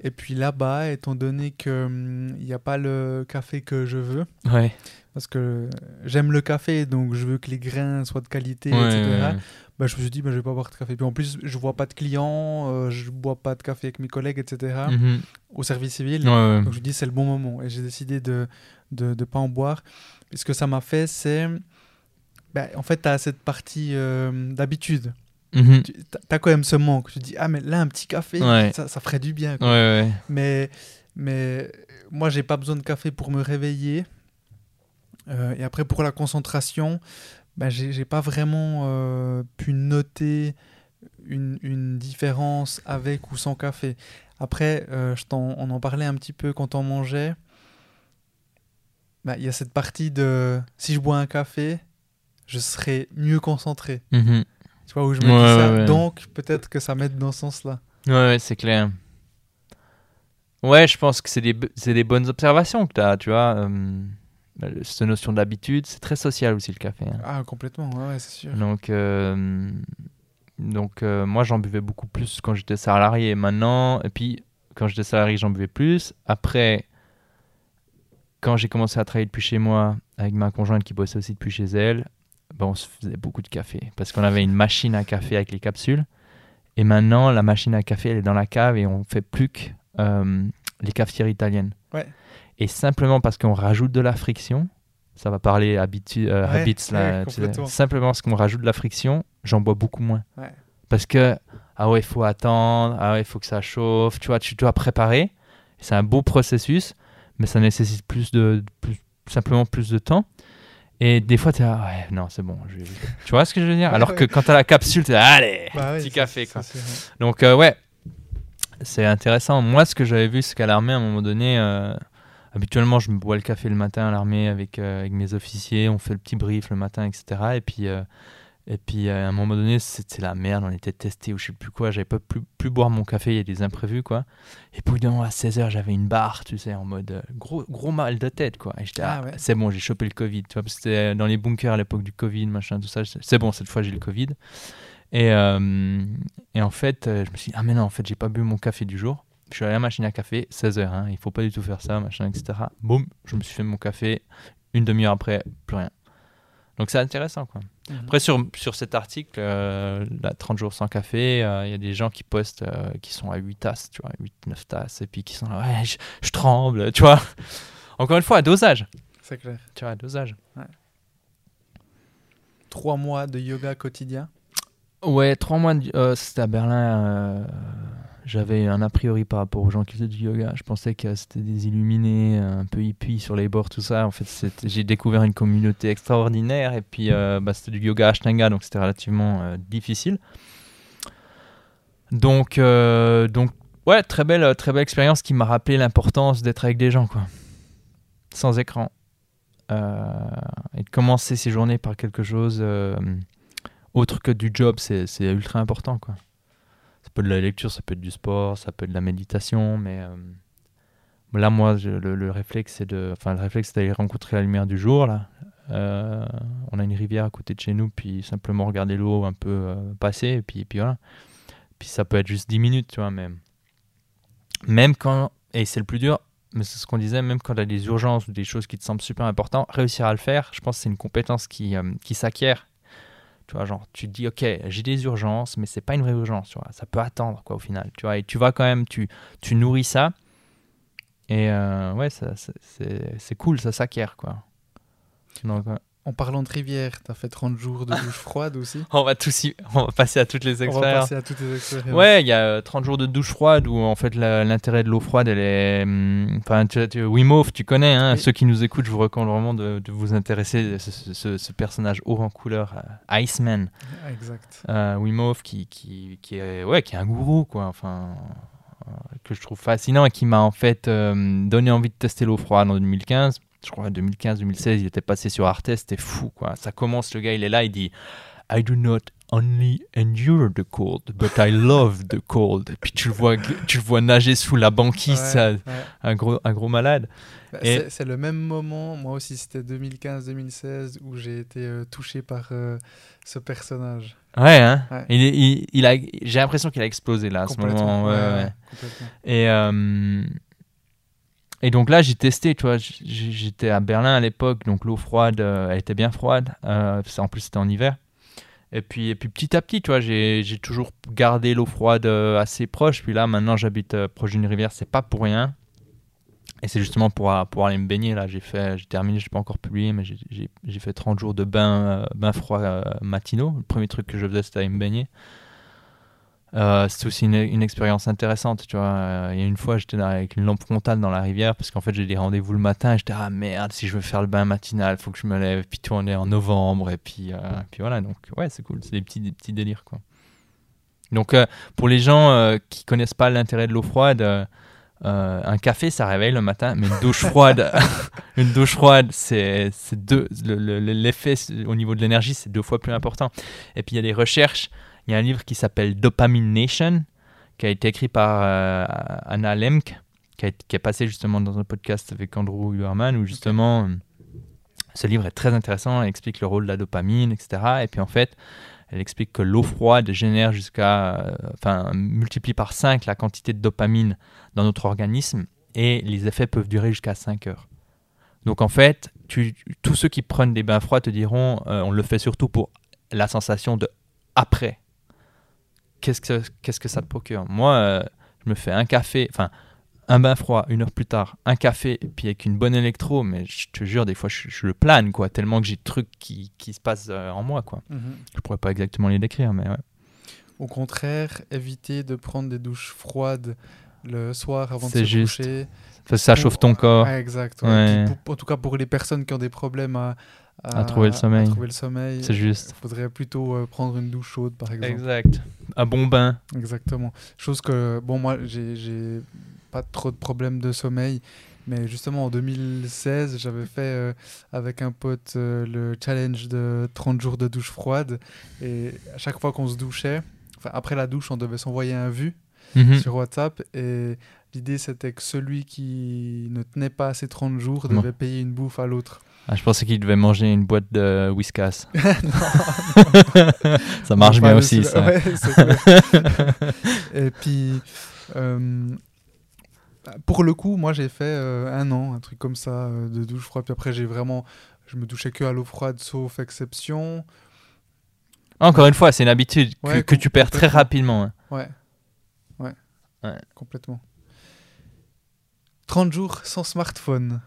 Et puis là-bas, étant donné qu'il n'y a pas le café que je veux, ouais. parce que j'aime le café, donc je veux que les grains soient de qualité, Ouais, etc. ouais. Bah, je me suis dit, bah, je vais pas boire de café. Puis en plus, je vois pas de clients, euh, je bois pas de café avec mes collègues, etc. Mhm. Au service civil. Donc je me dis c'est le bon moment et j'ai décidé de de, de pas en boire. Et ce que ça m'a fait c'est ben, en fait tu as cette partie euh, d'habitude. Mhm. Tu as quand même ce manque. Tu te dis ah mais là un petit café Ouais. ça, ça ferait du bien. Ouais, quoi. ouais. Mais mais moi j'ai pas besoin de café pour me réveiller. Euh, et après pour la concentration, ben, j'ai pas vraiment euh, pu noter une, une différence avec ou sans café. Après, euh, je t'en- on en parlait un petit peu quand on mangeait. Ben, Il y a cette partie de si je bois un café, je serai mieux concentré. Mhm. Tu vois où je me Ouais, dis ça ouais. Donc peut-être que ça m'aide dans ce sens-là. Ouais, ouais, c'est clair. Ouais, je pense que c'est des, des bonnes observations que tu as, tu vois. euh, le- cette notion d'habitude, c'est très social aussi le café. hein. Ah, complètement, ouais, ouais, c'est sûr. Donc, euh, donc euh, moi, j'en buvais beaucoup plus quand j'étais salarié. Maintenant, et puis quand j'étais salarié, j'en buvais plus. Après, quand j'ai commencé à travailler depuis chez moi avec ma conjointe qui bossait aussi depuis chez elle, ben, on se faisait beaucoup de café parce qu'on avait une machine à café avec les capsules. Et maintenant, la machine à café, elle est dans la cave et on fait plus que euh, les cafetières italiennes. Ouais. Et simplement parce qu'on rajoute de la friction, ça va parler habitu- euh, Ouais, habits là, ouais, tu sais, complètement. simplement parce qu'on rajoute de la friction, j'en bois beaucoup moins. Parce que, ah ouais, il faut attendre, ah ouais, il faut que ça chauffe, tu vois, tu dois préparer. C'est un beau processus, mais ça nécessite plus de, plus, simplement plus de temps. Et des fois, tu es là, ouais, non, c'est bon. je Tu vois ce que je veux dire? Alors que quand tu as la capsule, tu es là, allez, Bah petit café, quoi. Donc, euh, ouais, c'est intéressant. Moi, ce que j'avais vu, c'est qu'à l'armée, à un moment donné, euh, habituellement, je me bois le café le matin à l'armée avec, euh, avec mes officiers, on fait le petit brief le matin, etc. Et puis, et puis à un moment donné, c'était la merde, on était testé ou je sais plus quoi, j'avais pas plus, plus boire mon café, il y a des imprévus, quoi. Et puis, à 16h, j'avais une barre, tu sais, en mode euh, gros, gros mal de tête, quoi. Et j'étais, Ah ah, ouais. c'est bon, j'ai chopé le Covid, tu vois, parce que c'était dans les bunkers à l'époque du Covid, machin, tout ça. C'est bon, cette fois, j'ai le Covid. Et, euh, et en fait, euh, je me suis dit, ah mais non, en fait, j'ai pas bu mon café du jour. Je suis allé à la machine à café, 16h, hein, il faut pas du tout faire ça, machin, etc. Boum, je me suis fait mon café, une demi-heure après, plus rien. Donc c'est intéressant, quoi. Mhm. Après, sur, sur cet article, euh, là, 30 jours sans café, euh, il y a des gens qui postent euh, qui sont à 8 tasses, tu vois, 8-9 tasses, et puis qui sont là, ouais, je, je tremble, tu vois. Encore une fois, à dosage, C'est clair. tu vois, à dosage. Trois mois de yoga quotidien? Ouais, trois mois, de- euh, c'était à Berlin. J'avais un a priori par rapport aux gens qui faisaient du yoga. Je pensais que c'était des illuminés, un peu hippies sur les bords, tout ça. En fait, j'ai découvert une communauté extraordinaire. Et puis, euh, bah, c'était du yoga Ashtanga, donc c'était relativement euh, difficile. Donc, euh, donc, ouais, très belle, très belle expérience qui m'a rappelé l'importance d'être avec des gens, quoi. Sans écran. Euh, et de commencer ses journées par quelque chose autre que du job, c'est ultra important, quoi. Ça peut être de la lecture, ça peut être du sport, ça peut être de la méditation, mais euh, là, moi, le, le réflexe, c'est d'aller rencontrer la lumière du jour, là. Euh, on a une rivière à côté de chez nous, puis simplement regarder l'eau un peu euh, passer, et puis, voilà. Puis ça peut être juste 10 minutes, tu vois, mais même quand, et c'est le plus dur, mais c'est ce qu'on disait, même quand tu as des urgences ou des choses qui te semblent super importantes, réussir à le faire, je pense que c'est une compétence qui, qui s'acquiert. Tu vois, genre, tu dis, ok, j'ai des urgences, mais c'est pas une vraie urgence, tu vois, ça peut attendre, quoi, au final. Tu vois, et tu vas quand même, tu, tu nourris ça, et euh, ouais, ça, c'est cool, ça s'acquiert, quoi. Donc, euh, En parlant de rivière, t'as fait 30 jours de douche froide aussi. on va tous y- on va passer à toutes les On va expériences. passer à toutes les expériences. Ouais, il y a euh, 30 jours de douche froide où en fait l'intérêt de l'eau froide, elle est. hum, Enfin, tu, tu, Wim Hof, tu connais, hein, Oui. ceux qui nous écoutent, je vous recommande vraiment de, de vous intéresser à ce, ce- ce- ce personnage haut en couleur, euh, Iceman, Exact. euh, Wim Hof, qui, qui, qui, est, ouais, qui est un gourou, quoi, enfin, euh, que je trouve fascinant et qui m'a en fait euh, donné envie de tester l'eau froide en 2015. Je crois 2015-2016, il était passé sur Arte, c'était fou, quoi. Ça commence, le gars, il est là, il dit I do not only endure the cold, but I love the cold. Et puis tu le vois, tu le vois nager sous la banquise, Ouais, ça, ouais. un, gros, un gros malade. Bah, Et- c'est- le même moment, moi aussi c'était 2015-2016, où j'ai été euh, touché par euh, ce personnage. Ouais, hein Ouais. Il, est- il, il a, j'ai l'impression qu'il a explosé là à ce moment. Et, euh, et donc là, j'ai testé, tu vois, j'étais à Berlin à l'époque, donc l'eau froide, euh, elle était bien froide. Euh, en plus, c'était en hiver. Et puis, et puis petit à petit, tu vois, j'ai j'ai toujours gardé l'eau froide euh, assez proche. Puis là, maintenant, j'habite proche d'une rivière, c'est pas pour rien. Et c'est justement pour, pour aller me baigner. Là, j'ai fait, j'ai terminé, je pas encore publié, mais j'ai- j'ai j'ai fait 30 jours de bain, bain froid matinaux. Le premier truc que je faisais, c'était aller me baigner. Euh, c'est aussi une, une expérience intéressante, tu vois. Euh, Il y a une fois, j'étais avec une lampe frontale dans la rivière parce qu'en fait, j'ai des rendez-vous le matin. et J'étais ah merde, si je veux faire le bain matinal, faut que je me lève. Puis tout, on est en novembre et puis, euh, puis voilà. Donc ouais, c'est cool, c'est des petits, des petits délires quoi. Donc euh, pour les gens qui connaissent pas l'intérêt de l'eau froide, euh, un café ça réveille le matin, mais une douche froide, une douche froide, c'est deux, le- le- l'effet au niveau de l'énergie, c'est deux fois plus important. Et puis il y a des recherches il y a un livre qui s'appelle Dopamine Nation, qui a été écrit par euh, Anna Lemke, qui, a- qui est passé justement dans un podcast avec Andrew Huberman, où justement, euh, ce livre est très intéressant, elle explique le rôle de la dopamine, etc. Et puis en fait, elle explique que l'eau froide génère jusqu'à, euh, enfin, multiplie par 5 la quantité de dopamine dans notre organisme, et les effets peuvent durer jusqu'à 5 heures. Donc en fait, tu, tous ceux qui prennent des bains froids te diront, euh, on le fait surtout pour la sensation de après. Qu'est-ce que, qu'est-ce que ça te procure Moi, euh, je me fais un café, enfin un bain froid, une heure plus tard, un café, et puis avec une bonne électro, mais je te jure, des fois, je, je le plane, quoi, tellement que j'ai des trucs qui, qui se passent euh, en moi, quoi. Mhm. Je pourrais pas exactement les décrire, mais ouais. Au contraire, éviter de prendre des douches froides le soir avant de se juste. coucher. Ça, ça chauffe ton corps. Ouais, exact. ouais. Ouais. Puis pour- en tout cas, pour les personnes qui ont des problèmes à, À trouver le sommeil. à trouver le sommeil, C'est juste. Il faudrait plutôt euh, prendre une douche chaude, par exemple. Exact. Un bon bain. Exactement. Chose que, bon, moi, j'ai j'ai pas trop de problèmes de sommeil, mais justement en 2016, j'avais fait euh, avec un pote euh, le challenge de 30 jours de douche froide. Et à chaque fois qu'on se douchait, enfin, après la douche, on devait s'envoyer un vu Mhm. sur WhatsApp. Et l'idée, c'était que celui qui ne tenait pas ces 30 jours Non. devait payer une bouffe à l'autre. Ah, je pensais qu'il devait manger une boîte de Whiskas. ça marche bien aussi, ça. Ouais. Et puis, euh, pour le coup, moi j'ai fait euh, un an, un truc comme ça, euh, de douche froide. Puis après, j'ai vraiment. Je me douchais que à l'eau froide, sauf exception. Encore une fois, c'est une habitude que, Ouais, que tu perds très rapidement. hein. Ouais. Ouais. Ouais. Complètement. 30 jours sans smartphone.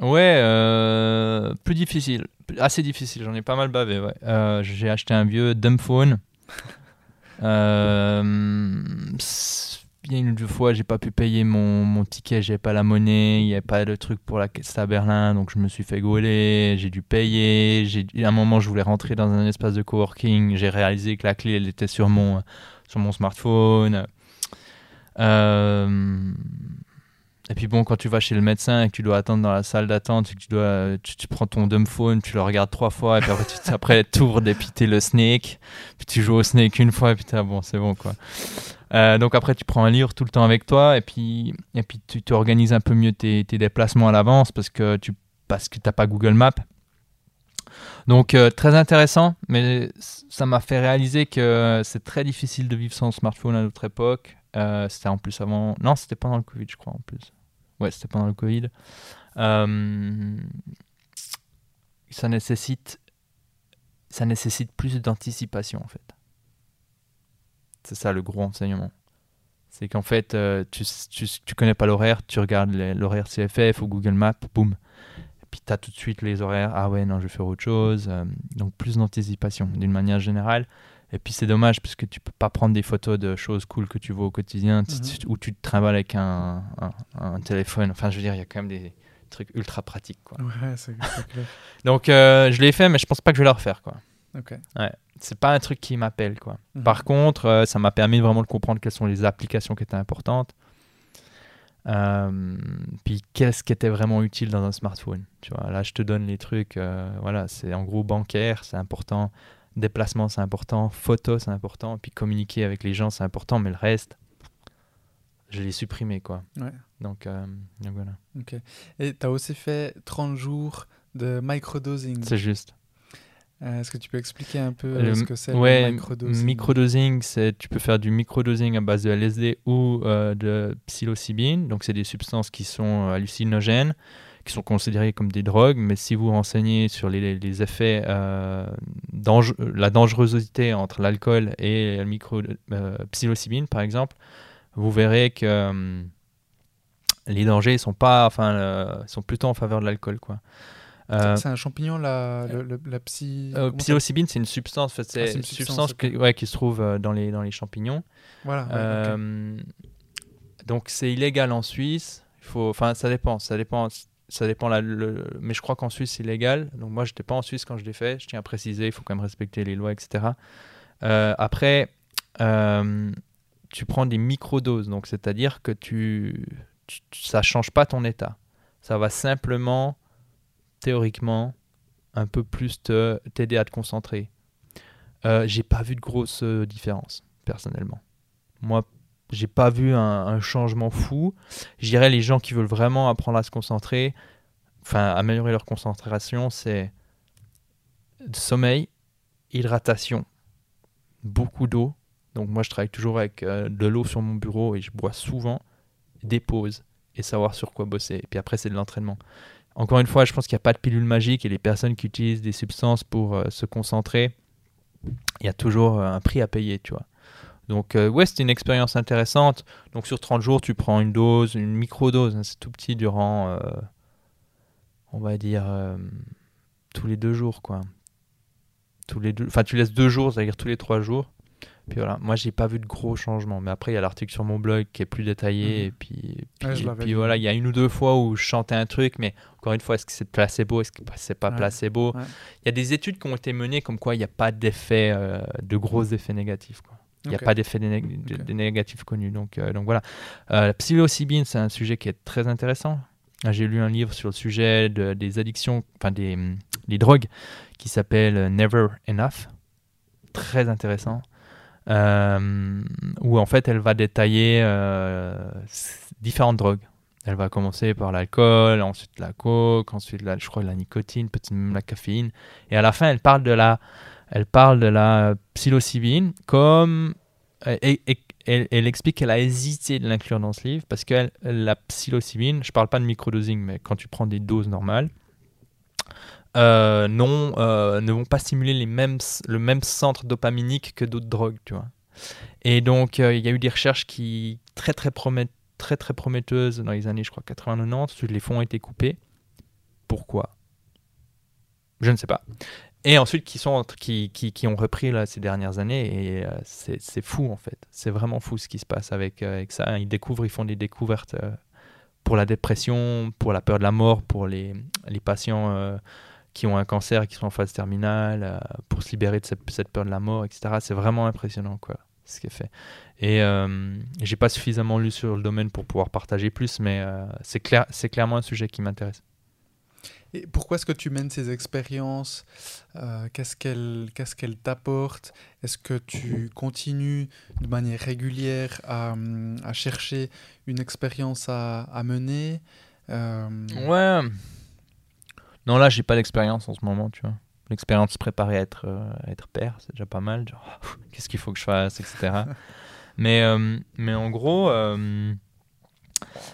Ouais, euh, plus difficile. Assez difficile, j'en ai pas mal bavé. Ouais. Euh, J'ai acheté un vieux dumb phone. Euh, Il y a une ou deux fois, j'ai pas pu payer mon, mon ticket, j'ai pas la monnaie, il n'y avait pas de truc pour la caisse à Berlin, donc je me suis fait gauler, j'ai dû payer. J'ai à un moment, je voulais rentrer dans un espace de coworking, j'ai réalisé que la clé, elle était sur mon, sur mon smartphone. Euh, et puis bon, quand tu vas chez le médecin et que tu dois attendre dans la salle d'attente, et tu, dois, tu, tu prends ton dumb phone, tu le regardes trois fois, et puis après tu t'ouvres des puis t'es le snake, puis tu joues au snake une fois, et puis ah bon, c'est bon quoi. Euh, donc après tu prends un livre tout le temps avec toi, et puis, et puis tu t'organises un peu mieux tes, tes déplacements à l'avance parce que tu parce que t'as pas Google Maps. Donc euh, très intéressant, mais ça m'a fait réaliser que c'est très difficile de vivre sans smartphone à notre époque. Euh, c'était en plus avant. Non, c'était pendant le Covid, je crois, en plus. Ouais, c'était pendant le Covid. Euh, ça nécessite. Ça nécessite plus d'anticipation, en fait. C'est ça le gros enseignement. C'est qu'en fait, euh, tu, tu, tu connais pas l'horaire, tu regardes l'horaire CFF ou Google Maps, boum. Puis tu as tout de suite les horaires. Ah ouais, non, je vais faire autre chose. Euh, donc plus d'anticipation d'une manière générale. Et puis c'est dommage parce que tu peux pas prendre des photos de choses cool que tu vois au quotidien Mhm. où tu te trimbales avec un, un, un téléphone. Enfin, je veux dire, il y a quand même des trucs ultra pratiques. Quoi. Ouais, c'est clair. Donc euh, je l'ai fait, mais je pense pas que je vais le refaire. Quoi. Ok. C'est pas un truc qui m'appelle. quoi. Mhm. Par contre, euh, ça m'a permis vraiment de comprendre quelles sont les applications qui étaient importantes. Euh, puis qu'est-ce qui était vraiment utile dans un smartphone. Tu vois, là, je te donne les trucs. euh, voilà, c'est en gros bancaire, c'est important. Déplacement, c'est important. Photo, c'est important. Puis communiquer avec les gens, c'est important. Mais le reste, je l'ai supprimé, quoi. Ouais. Donc, euh, donc voilà. Ok. Et tu as aussi fait 30 jours de microdosing. C'est juste. Euh, Est-ce que tu peux expliquer un peu Le- ce que c'est ouais, le microdosing? microdosing, c'est tu peux faire du microdosing à base de LSD ou euh, de psilocybine. Donc c'est des substances qui sont hallucinogènes, qui sont considérées comme des drogues. Mais si vous renseignez sur les, les effets, euh, dange- la dangerosité entre l'alcool et le micro euh, psilocybine, par exemple, vous verrez que euh, les dangers sont pas, enfin, euh, sont plutôt en faveur de l'alcool, quoi. Euh, C'est un champignon, la, le- le- la psy. euh, comment ça- psilocybine, c'est une substance, en fait, c'est Ah, c'est une substance, substance ok. que- ouais, qui se trouve euh, dans les, dans les champignons. Voilà. ouais. Euh, Donc c'est illégal en Suisse. Il faut, enfin ça dépend, ça dépend, ça dépend le- mais je crois qu'en Suisse c'est légal. Donc moi j'étais pas en Suisse quand je l'ai fait. Je tiens à préciser, il faut quand même respecter les lois, etc. Euh, après, euh, tu prends des microdoses, donc c'est-à-dire que tu, tu, ça change pas ton état. Ça va simplement, théoriquement, un peu plus t'aider à te concentrer. Euh, J'ai pas vu de grosse euh, différence personnellement. Moi, j'ai pas vu un, changement fou. Je dirais les gens qui veulent vraiment apprendre à se concentrer, enfin améliorer leur concentration, c'est sommeil, hydratation, beaucoup d'eau. Donc moi je travaille toujours avec euh, de l'eau sur mon bureau et je bois souvent, des pauses et savoir sur quoi bosser. Et puis après c'est de l'entraînement. Encore une fois, je pense qu'il n'y a pas de pilule magique et les personnes qui utilisent des substances pour euh, se concentrer, il y a toujours euh, un prix à payer, tu vois. Donc ouais, c'est une expérience intéressante. Donc sur 30 jours, tu prends une dose, une micro-dose, hein, c'est tout petit durant, on va dire, tous les deux jours, quoi tous les deux, enfin tu laisses deux jours, c'est-à-dire tous les trois jours. Puis voilà, moi j'ai pas vu de gros changements, mais après il y a l'article sur mon blog qui est plus détaillé, mhm. et puis, puis, voilà, il y a une ou deux fois où je chantais un truc, mais encore une fois, est-ce que c'est placebo, est-ce que c'est pas placebo? Il y a des études qui ont été menées comme quoi il n'y a pas d'effet, euh, de gros effets négatifs. Quoi. Il n'y a pas d'effet négatif connu. Donc, euh, donc voilà. Euh, la psilocybine, c'est un sujet qui est très intéressant. J'ai lu un livre sur le sujet de, des addictions, enfin des, des drogues, qui s'appelle Never Enough. Très intéressant. Euh, où en fait elle va détailler euh, différentes drogues. Elle va commencer par l'alcool, ensuite la coke, ensuite la, je crois la nicotine, peut-être même la caféine. Et à la fin, elle parle de la, elle parle de la psilocybine comme et, elle, explique qu'elle a hésité de l'inclure dans ce livre parce que la psilocybine, je parle pas de microdosing, mais quand tu prends des doses normales, euh, non, euh, ne vont pas stimuler les mêmes, le même centre dopaminique que d'autres drogues, tu vois. Et donc, euh, il y a eu des recherches qui très très, très très prometteuses dans les années, je crois, 80-90, les fonds ont été coupés. Pourquoi? Je ne sais pas. Et ensuite, qui, sont, qui, qui, qui ont repris là, ces dernières années, et c'est fou en fait. C'est vraiment fou ce qui se passe avec, avec ça. Ils découvrent, ils font des découvertes pour la dépression, pour la peur de la mort, pour les, les patients qui ont un cancer qui sont en phase terminale, euh, pour se libérer de cette, peur de la mort, etc. C'est vraiment impressionnant, quoi, ce qui est fait. Et euh, j'ai pas suffisamment lu sur le domaine pour pouvoir partager plus, mais euh, c'est clair, c'est clairement un sujet qui m'intéresse. Et pourquoi est-ce que tu mènes ces expériences euh, Qu'est-ce qu'elles qu'est-ce qu'elle t'apportent? Est-ce que tu continues de manière régulière à, à chercher une expérience à, à mener? Ouais, non, là, j'ai pas d'expérience en ce moment, tu vois. L'expérience de se préparer à être, euh, être père, c'est déjà pas mal. Genre, qu'est-ce qu'il faut que je fasse, etc. mais, euh, mais en gros, euh,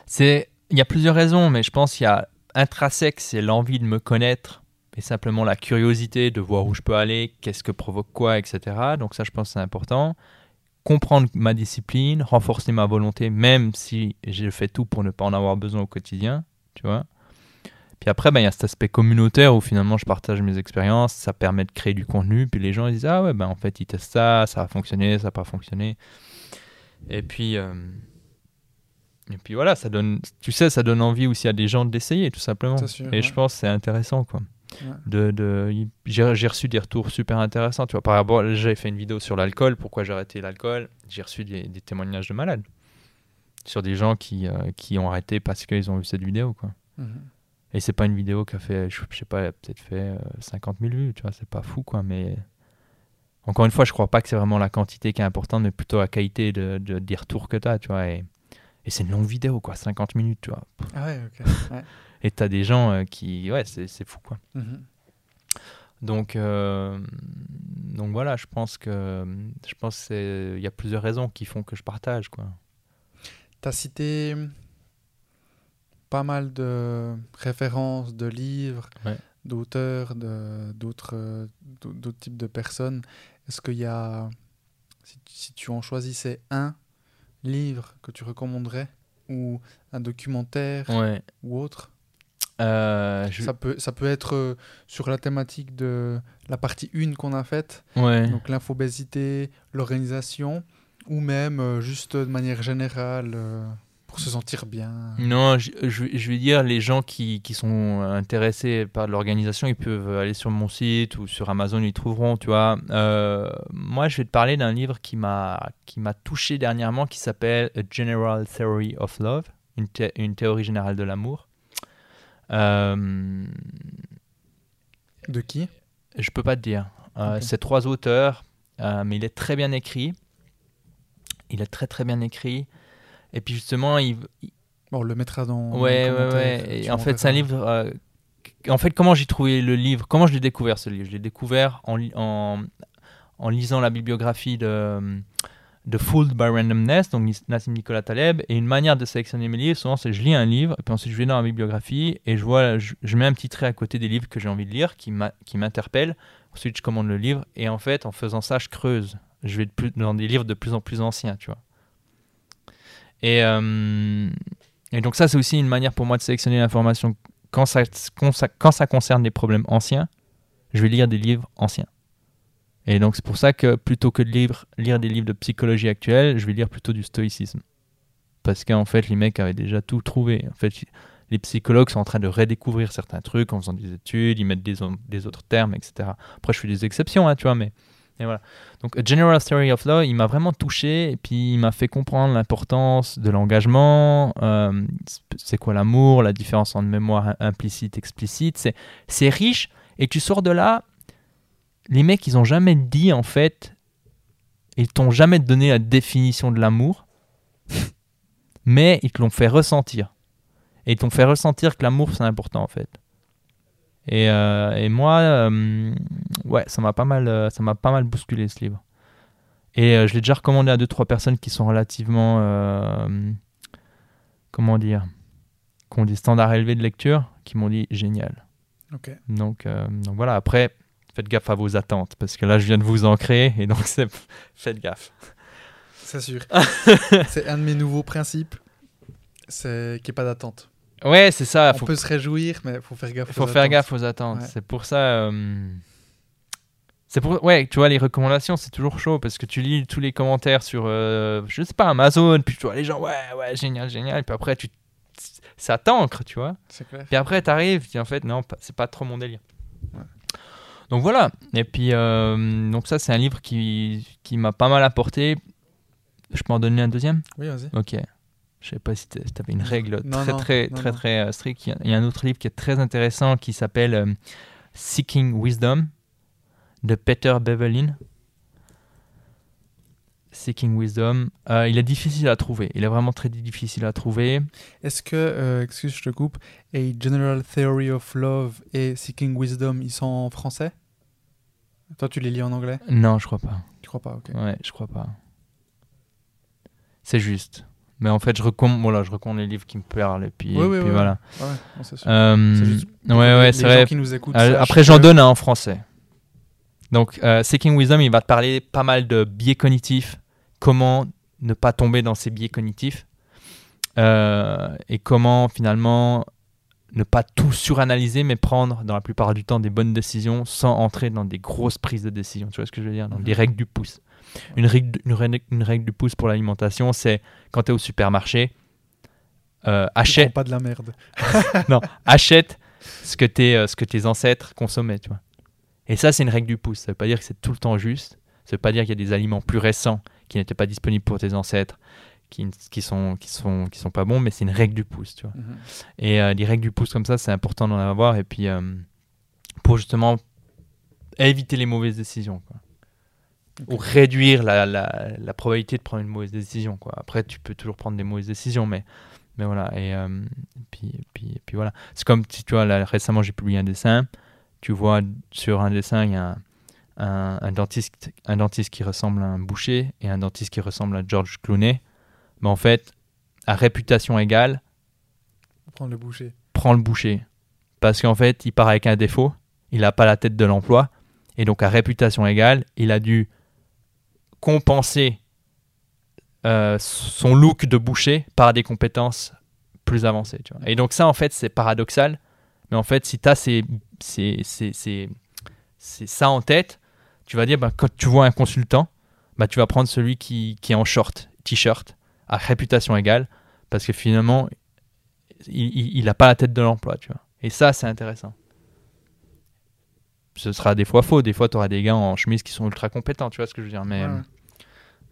c'est il y a plusieurs raisons, mais je pense qu'il y a intrinsèque, c'est l'envie de me connaître et simplement la curiosité de voir où je peux aller, qu'est-ce que provoque quoi, etc. Donc ça, je pense c'est important. Comprendre ma discipline, renforcer ma volonté, même si je fais tout pour ne pas en avoir besoin au quotidien, tu vois. Puis après, ben, il y a cet aspect communautaire où finalement je partage mes expériences, ça permet de créer du contenu, puis les gens ils disent Ah ouais, ben en fait ils testent ça, ça a fonctionné, ça n'a pas fonctionné. Et puis, euh, et puis voilà, ça donne, tu sais, ça donne envie aussi à des gens d'essayer tout simplement. et je pense que c'est intéressant quoi. De, de j'ai reçu des retours super intéressants. Tu vois, par rapport, j'avais fait une vidéo sur l'alcool, pourquoi j'ai arrêté l'alcool. J'ai reçu des, témoignages de malades sur des gens qui, euh, qui ont arrêté parce qu'ils ont vu cette vidéo. Quoi. Mhm. Et c'est pas une vidéo qui a fait, je, sais pas, peut-être fait 50 euh, 000 vues, tu vois, c'est pas fou, quoi. Mais encore une fois, je crois pas que c'est vraiment la quantité qui est importante, mais plutôt la qualité de, de des retours que tu as, tu vois. Et, et c'est une longue vidéo, quoi, 50 minutes, tu vois. Ah ouais, ok. Ouais. et t'as des gens euh, qui, ouais, c'est fou, quoi. Mm-hmm. Donc, euh, donc voilà, je pense que je pense il y a plusieurs raisons qui font que je partage, quoi. T'as cité pas mal de références de livres, d'auteurs, d'autres d'autres types de personnes. Est-ce qu'il y a, si, tu en choisissais un livre que tu recommanderais, ou un documentaire, ou autre? Euh, ça, peut, ça peut être euh, sur la thématique de la partie 1 qu'on a faite, donc l'infobésité, l'organisation, ou même euh, juste de manière générale pour se sentir bien Non, je, je, vais dire, les gens qui, qui sont intéressés par l'organisation, ils peuvent aller sur mon site ou sur Amazon, ils trouveront, tu vois. Euh, moi, je vais te parler d'un livre qui m'a touché dernièrement qui s'appelle A General Theory of Love, une, une théorie générale de l'amour. Euh, de qui? Je peux pas te dire. Euh, c'est trois auteurs, mais il est très bien écrit. Il est très très bien écrit. Et puis justement, il, Bon, on le mettra dans. Ouais, ouais, ouais. Et en fait, c'est un livre. euh, en fait, comment j'ai trouvé le livre Comment je l'ai découvert ce livre? Je l'ai découvert en, en, en lisant la bibliographie de, de Fooled by Randomness, donc Nassim Nicolas Taleb. Et une manière de sélectionner mes livres, souvent, c'est que je lis un livre, et puis ensuite je vais dans la bibliographie, et je, vois, je, je mets un petit trait à côté des livres que j'ai envie de lire, qui m'interpellent. Ensuite, je commande le livre, et en fait, en faisant ça, je creuse. Je vais de plus, dans des livres de plus en plus anciens, tu vois. Et, euh, et donc ça, c'est aussi une manière pour moi de sélectionner l'information. Quand ça, concerne des problèmes anciens, je vais lire des livres anciens. Et donc c'est pour ça que plutôt que de lire, des livres de psychologie actuelle, je vais lire plutôt du stoïcisme. Parce qu'en fait, les mecs avaient déjà tout trouvé. En fait, les psychologues sont en train de redécouvrir certains trucs en faisant des études, ils mettent des autres termes, etc. Après, je fais des exceptions, hein, tu vois, mais Donc, A General Theory of Law, il m'a vraiment touché et puis il m'a fait comprendre l'importance de l'engagement, euh, c'est quoi l'amour, la différence entre mémoire implicite, explicite. C'est, c'est riche et tu sors de là, les mecs, ils ont jamais dit en fait, ils t'ont jamais donné la définition de l'amour, mais ils te l'ont fait ressentir. Et ils t'ont fait ressentir que l'amour, c'est important en fait. Et, euh, et moi, euh, ouais, ça m'a pas mal, euh, ça m'a pas mal bousculé ce livre. Et euh, je l'ai déjà recommandé à deux trois personnes qui sont relativement, comment dire, qui ont des standards élevés de lecture, qui m'ont dit génial. Ok. Donc, donc voilà. Après, faites gaffe à vos attentes parce que là, je viens de vous en créer et donc c'est, faites gaffe. C'est sûr. c'est un de mes nouveaux principes. C'est qu'il n'y ait pas d'attente. Ouais, c'est ça. On Faut, peut se réjouir, mais il faut faire gaffe. faut aux faire attentes. gaffe aux attentes. Ouais. C'est pour ça. euh, C'est pour ouais, tu vois les recommandations, c'est toujours chaud parce que tu lis tous les commentaires sur euh, je sais pas Amazon, puis tu vois les gens ouais ouais génial génial, et puis après tu ça t'ancre, tu vois. C'est clair. Puis après t'arrives, tu dis en fait non, c'est pas trop mon délire. Ouais. Donc voilà. Et puis euh, donc ça c'est un livre qui qui m'a pas mal apporté. Je peux en donner un deuxième? Oui, vas-y. Ok. Je sais pas si tu avais une règle Non, très non, très non, très très euh, stricte. Il y a- il y, a un autre livre qui est très intéressant qui s'appelle euh, Seeking Wisdom de Peter Bevelin. Seeking Wisdom. Euh, il est difficile à trouver. Il est vraiment très difficile à trouver. Est-ce que, euh, excuse, je te coupe, A General Theory of Love et Seeking Wisdom, ils sont en français? Toi, tu les lis en anglais? Non, je crois pas. Tu crois pas, ok. Ouais, je crois pas. C'est juste. Mais en fait, je recommande, voilà, je recommande les livres qui me parlent et puis, Oui, oui, puis oui, voilà. Ouais, non, c'est sûr. Euh, juste ouais, ouais, c'est vrai. qui nous écoutent. Euh, après, j'en que- donne un en français. Donc, euh, Seeking Wisdom, il va te parler pas mal de biais cognitifs, comment ne pas tomber dans ces biais cognitifs, euh, et comment finalement ne pas tout suranalyser, mais prendre dans la plupart du temps des bonnes décisions sans entrer dans des grosses prises de décision. Tu vois ce que je veux dire? Donc, Mhm. des règles du pouce. Une règle, une règle, une règle du pouce pour l'alimentation, c'est quand tu es au supermarché, euh, achète, pas de la merde. non, achète ce que, tes, euh, ce que tes ancêtres consommaient, tu vois. Et ça, c'est une règle du pouce. Ça veut pas dire que c'est tout le temps juste. Ça veut pas dire qu'il y a des aliments plus récents qui n'étaient pas disponibles pour tes ancêtres, qui, qui, sont, qui, sont, qui sont pas bons, mais c'est une règle du pouce, tu vois. Mhm. Et euh, les règles du pouce comme ça, c'est important d'en avoir. Et puis, euh, pour justement éviter les mauvaises décisions, quoi. Ou réduire la, la, la probabilité de prendre une mauvaise décision, quoi. Après, tu peux toujours prendre des mauvaises décisions, mais, mais voilà. Et, euh, puis, puis, puis voilà. C'est comme si tu vois, là, récemment, j'ai publié un dessin. Tu vois, sur un dessin, il y a un, un, un dentiste, un dentiste qui ressemble à un boucher et un dentiste qui ressemble à George Clooney. Mais en fait, à réputation égale, Prendre le boucher. prend le boucher. Parce qu'en fait, il part avec un défaut, il n'a pas la tête de l'emploi, et donc à réputation égale, il a dû compenser euh, son look de boucher par des compétences plus avancées. Et donc ça, en fait, c'est paradoxal, mais en fait, si tu as ces, ces, ces- ça en tête, tu vas dire, bah, quand tu vois un consultant, bah, tu vas prendre celui qui, qui est en short, t-shirt, à réputation égale, parce que finalement, il n'a pas la tête de l'emploi. Et ça, c'est intéressant. Ce sera des fois faux, des fois tu auras des gars en chemise qui sont ultra compétents, tu vois ce que je veux dire. Mais, Ouais, ouais.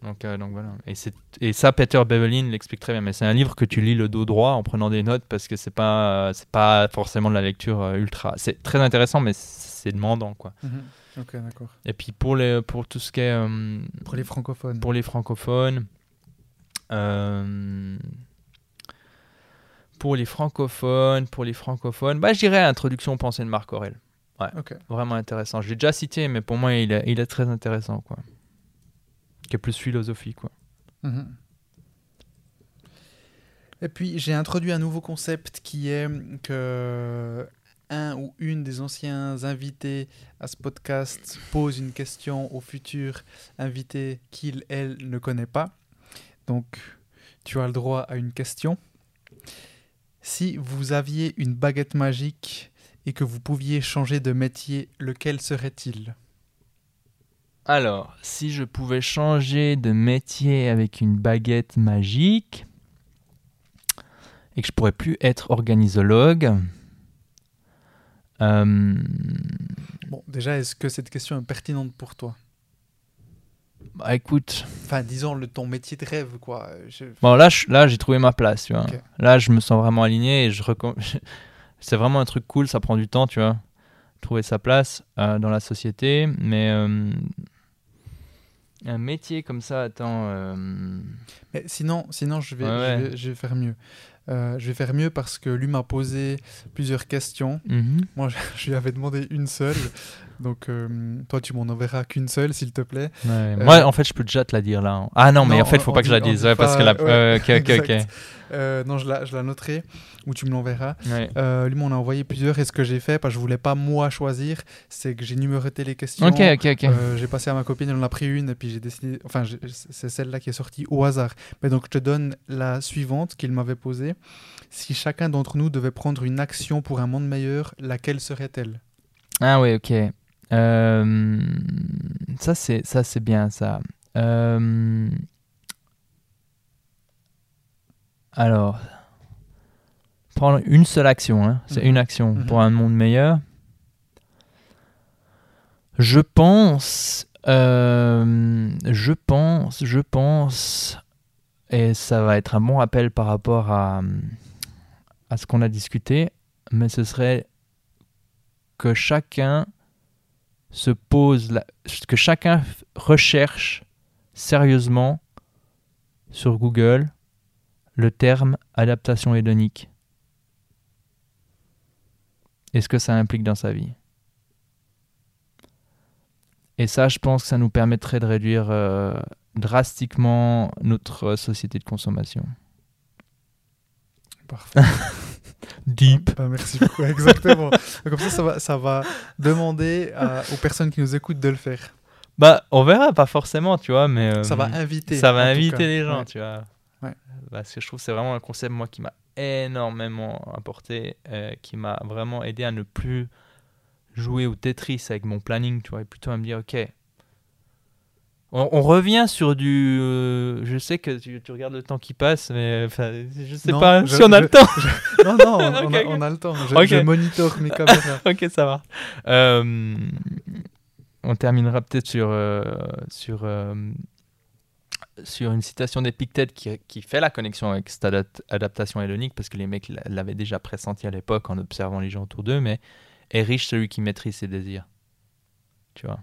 Donc, euh, donc voilà. Et, ça, Peter Bevelin l'explique très bien. Mais c'est un livre que tu lis le dos droit en prenant des notes parce que c'est pas, euh, c'est pas forcément de la lecture euh, ultra. C'est très intéressant, mais c'est demandant, quoi. Mhm. D'accord. Et puis pour, les, pour tout ce qui est. euh, Pour les francophones. pour les francophones, Euh, pour les francophones, pour les francophones, bah, je dirais Introduction aux pensées de Marc Aurel. Ouais, vraiment intéressant. Je l'ai déjà cité, mais pour moi, il est, il est très intéressant, quoi. Qui est plus philosophie, quoi. Mhm. Et puis j'ai introduit un nouveau concept qui est que un ou une des anciens invités à ce podcast pose une question au futur invité qu'il, elle, ne connaît pas. Donc tu as le droit à une question. Si vous aviez une baguette magique et que vous pouviez changer de métier, lequel serait-il? Alors, si je pouvais changer de métier avec une baguette magique et que je pourrais plus être organisologue, euh, Bon, déjà, est-ce que cette question est pertinente pour toi? Bah écoute, Enfin, disons le ton métier de rêve, quoi. Je- bon là, je- là j'ai trouvé ma place, tu vois. Là, je me sens vraiment aligné et je recomm- c'est vraiment un truc cool, ça prend du temps, tu vois. Trouver sa place euh, dans la société, mais euh, un métier comme ça, attends. euh, Mais sinon, sinon je, vais, Ouais, je, vais, je vais faire mieux. Je vais faire mieux parce que lui m'a posé plusieurs questions. mhm. Moi, je, lui avais demandé une seule. Donc, euh, toi, tu m'en enverras qu'une seule, s'il te plaît. Ouais, Moi, en fait, je peux déjà te la dire là. hein. Ah non, mais Non, en fait, on- faut on pas que je la dise. Ouais, parce pas- que la. ouais, euh, ok, ok, ok. Euh, non, je la, je la noterai ou tu me l'enverras. Ouais. Euh, lui m'en a envoyé plusieurs et ce que j'ai fait, parce que je voulais pas moi choisir, c'est que j'ai numéroté les questions. Ok, ok, ok. Euh, j'ai passé à ma copine, elle en a pris une et puis j'ai décidé. Enfin, c'est celle-là qui est sortie au hasard. Mais donc, je te donne la suivante qu'il m'avait posée. Si chacun d'entre nous devait prendre une action pour un monde meilleur, laquelle serait-elle? Ah ouais, ok. Euh, ça, c'est ça, c'est bien ça. Euh, Alors, prendre une seule action, hein. c'est Mhm. une action Mhm. pour un monde meilleur. Je pense, euh, je pense, je pense, et ça va être un bon rappel par rapport à, à ce qu'on a discuté, mais ce serait que chacun se pose, la- que chacun recherche sérieusement sur Google le terme adaptation hédonique. Et ce que ça implique dans sa vie? Et ça, je pense que ça nous permettrait de réduire euh, drastiquement notre euh, société de consommation. Parfait. Deep. Bah, merci beaucoup. Exactement. Comme ça, ça va, ça va demander à- aux personnes qui nous écoutent de le faire. Bah, on verra, pas forcément, tu vois, mais... euh, Ça va inviter. Ça va inviter les gens, Ouais. tu vois. Ouais. Parce que je trouve que c'est vraiment un concept, moi, qui m'a énormément apporté, euh, qui m'a vraiment aidé à ne plus jouer au Tetris avec mon planning, tu vois, et plutôt à me dire, ok, on, on revient sur du... euh, je sais que tu, tu regardes le temps qui passe, mais enfin, je sais Non, pas je- si on a je- le temps. Non, non, on, on Ok, a, ok. on a le temps. Je, Ok. je monitore mes caméras. ok, ça va. Euh, on terminera peut-être sur, euh, sur, euh, sur une citation d'Épictète qui, qui fait la connexion avec cette adap- adaptation hédonique, parce que les mecs l'avaient déjà pressenti à l'époque en observant les gens autour d'eux, mais est riche celui qui maîtrise ses désirs. Tu vois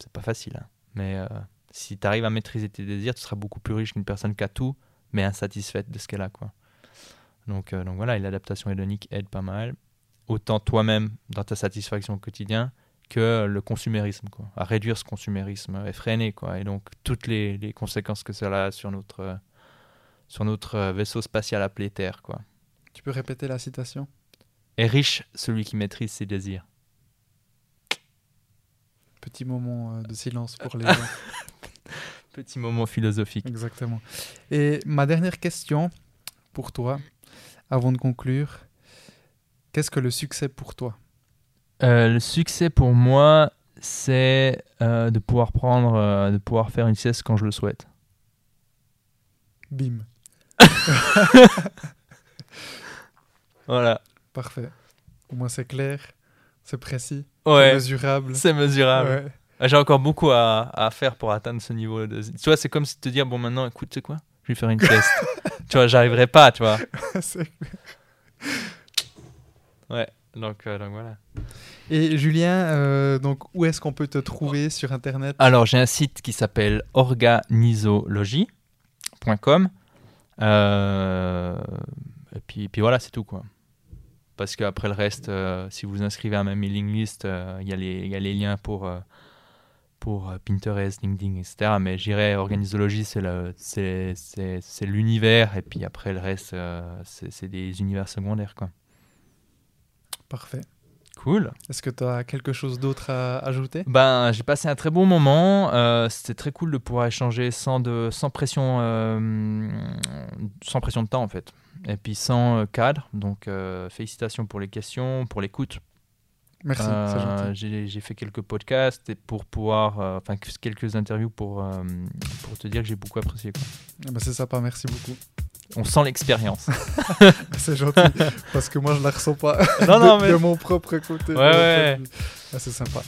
C'est pas facile, hein. mais euh, si tu arrives à maîtriser tes désirs, tu seras beaucoup plus riche qu'une personne qui a tout, mais insatisfaite de ce qu'elle a. Quoi. Donc, euh, donc voilà, et l'adaptation hédonique aide pas mal autant toi-même dans ta satisfaction au quotidien que le consumérisme, quoi. à réduire ce consumérisme effréné, quoi. et donc toutes les, les conséquences que cela a sur notre, sur notre vaisseau spatial appelé Terre. Quoi. Tu peux répéter la citation? Est riche celui qui maîtrise ses désirs. Petit moment euh, de silence pour les gens. Petit moment philosophique. Exactement. Et ma dernière question pour toi, avant de conclure, qu'est-ce que le succès pour toi? Euh, le succès pour moi, c'est euh, de pouvoir prendre, euh, de pouvoir faire une sieste quand je le souhaite. Bim. Voilà. Parfait. Au moins c'est clair, c'est précis, c'est mesurable. C'est mesurable. Ouais. Ah, J'ai encore beaucoup à, à faire pour atteindre ce niveau. De... Tu vois, c'est comme si te dire, bon, maintenant, écoute, sais quoi? Je vais faire une sieste. tu vois, j'arriverai pas, tu vois. C'est- Ouais, donc, euh, donc voilà. Et Julien, euh, donc où est-ce qu'on peut te trouver sur internet? Alors, j'ai un site qui s'appelle organisologie.fr. .com. Euh, et puis, puis voilà, c'est tout quoi. Parce qu'après le reste, euh, si vous inscrivez à ma mailing list, euh, il y, y, a les liens pour, pour Pinterest, LinkedIn, etc. Mais j'irai organisologie, c'est l'univers, et puis après le reste, c'est des univers secondaires. Quoi. Parfait. Cool. Est-ce que tu as quelque chose d'autre à ajouter? Ben, j'ai passé un très bon moment. Euh, c'était très cool de pouvoir échanger sans, de, sans, pression, euh, sans pression de temps en fait. Et puis sans euh, cadre. Donc félicitations pour les questions, pour l'écoute. Merci, J'ai fait quelques podcasts et pour pouvoir, enfin quelques interviews pour, pour te dire que j'ai beaucoup apprécié. Ah ben, C'est sympa, merci beaucoup on sent l'expérience. c'est gentil, parce que moi je la ressens pas non, non, de, mon propre côté. Ouais, ouais. Ah, c'est sympa.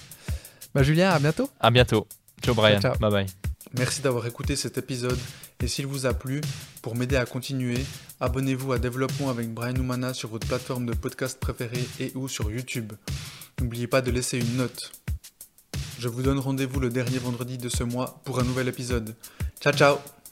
Bah, Julien, à bientôt. À bientôt. Ciao Brian. Bye bye. Merci d'avoir écouté cet épisode et s'il vous a plu, pour m'aider à continuer, abonnez-vous à Développement avec Brian Oumana sur votre plateforme de podcast préférée et ou sur YouTube. N'oubliez pas de laisser une note. Je vous donne rendez-vous le dernier vendredi de ce mois pour un nouvel épisode. Ciao ciao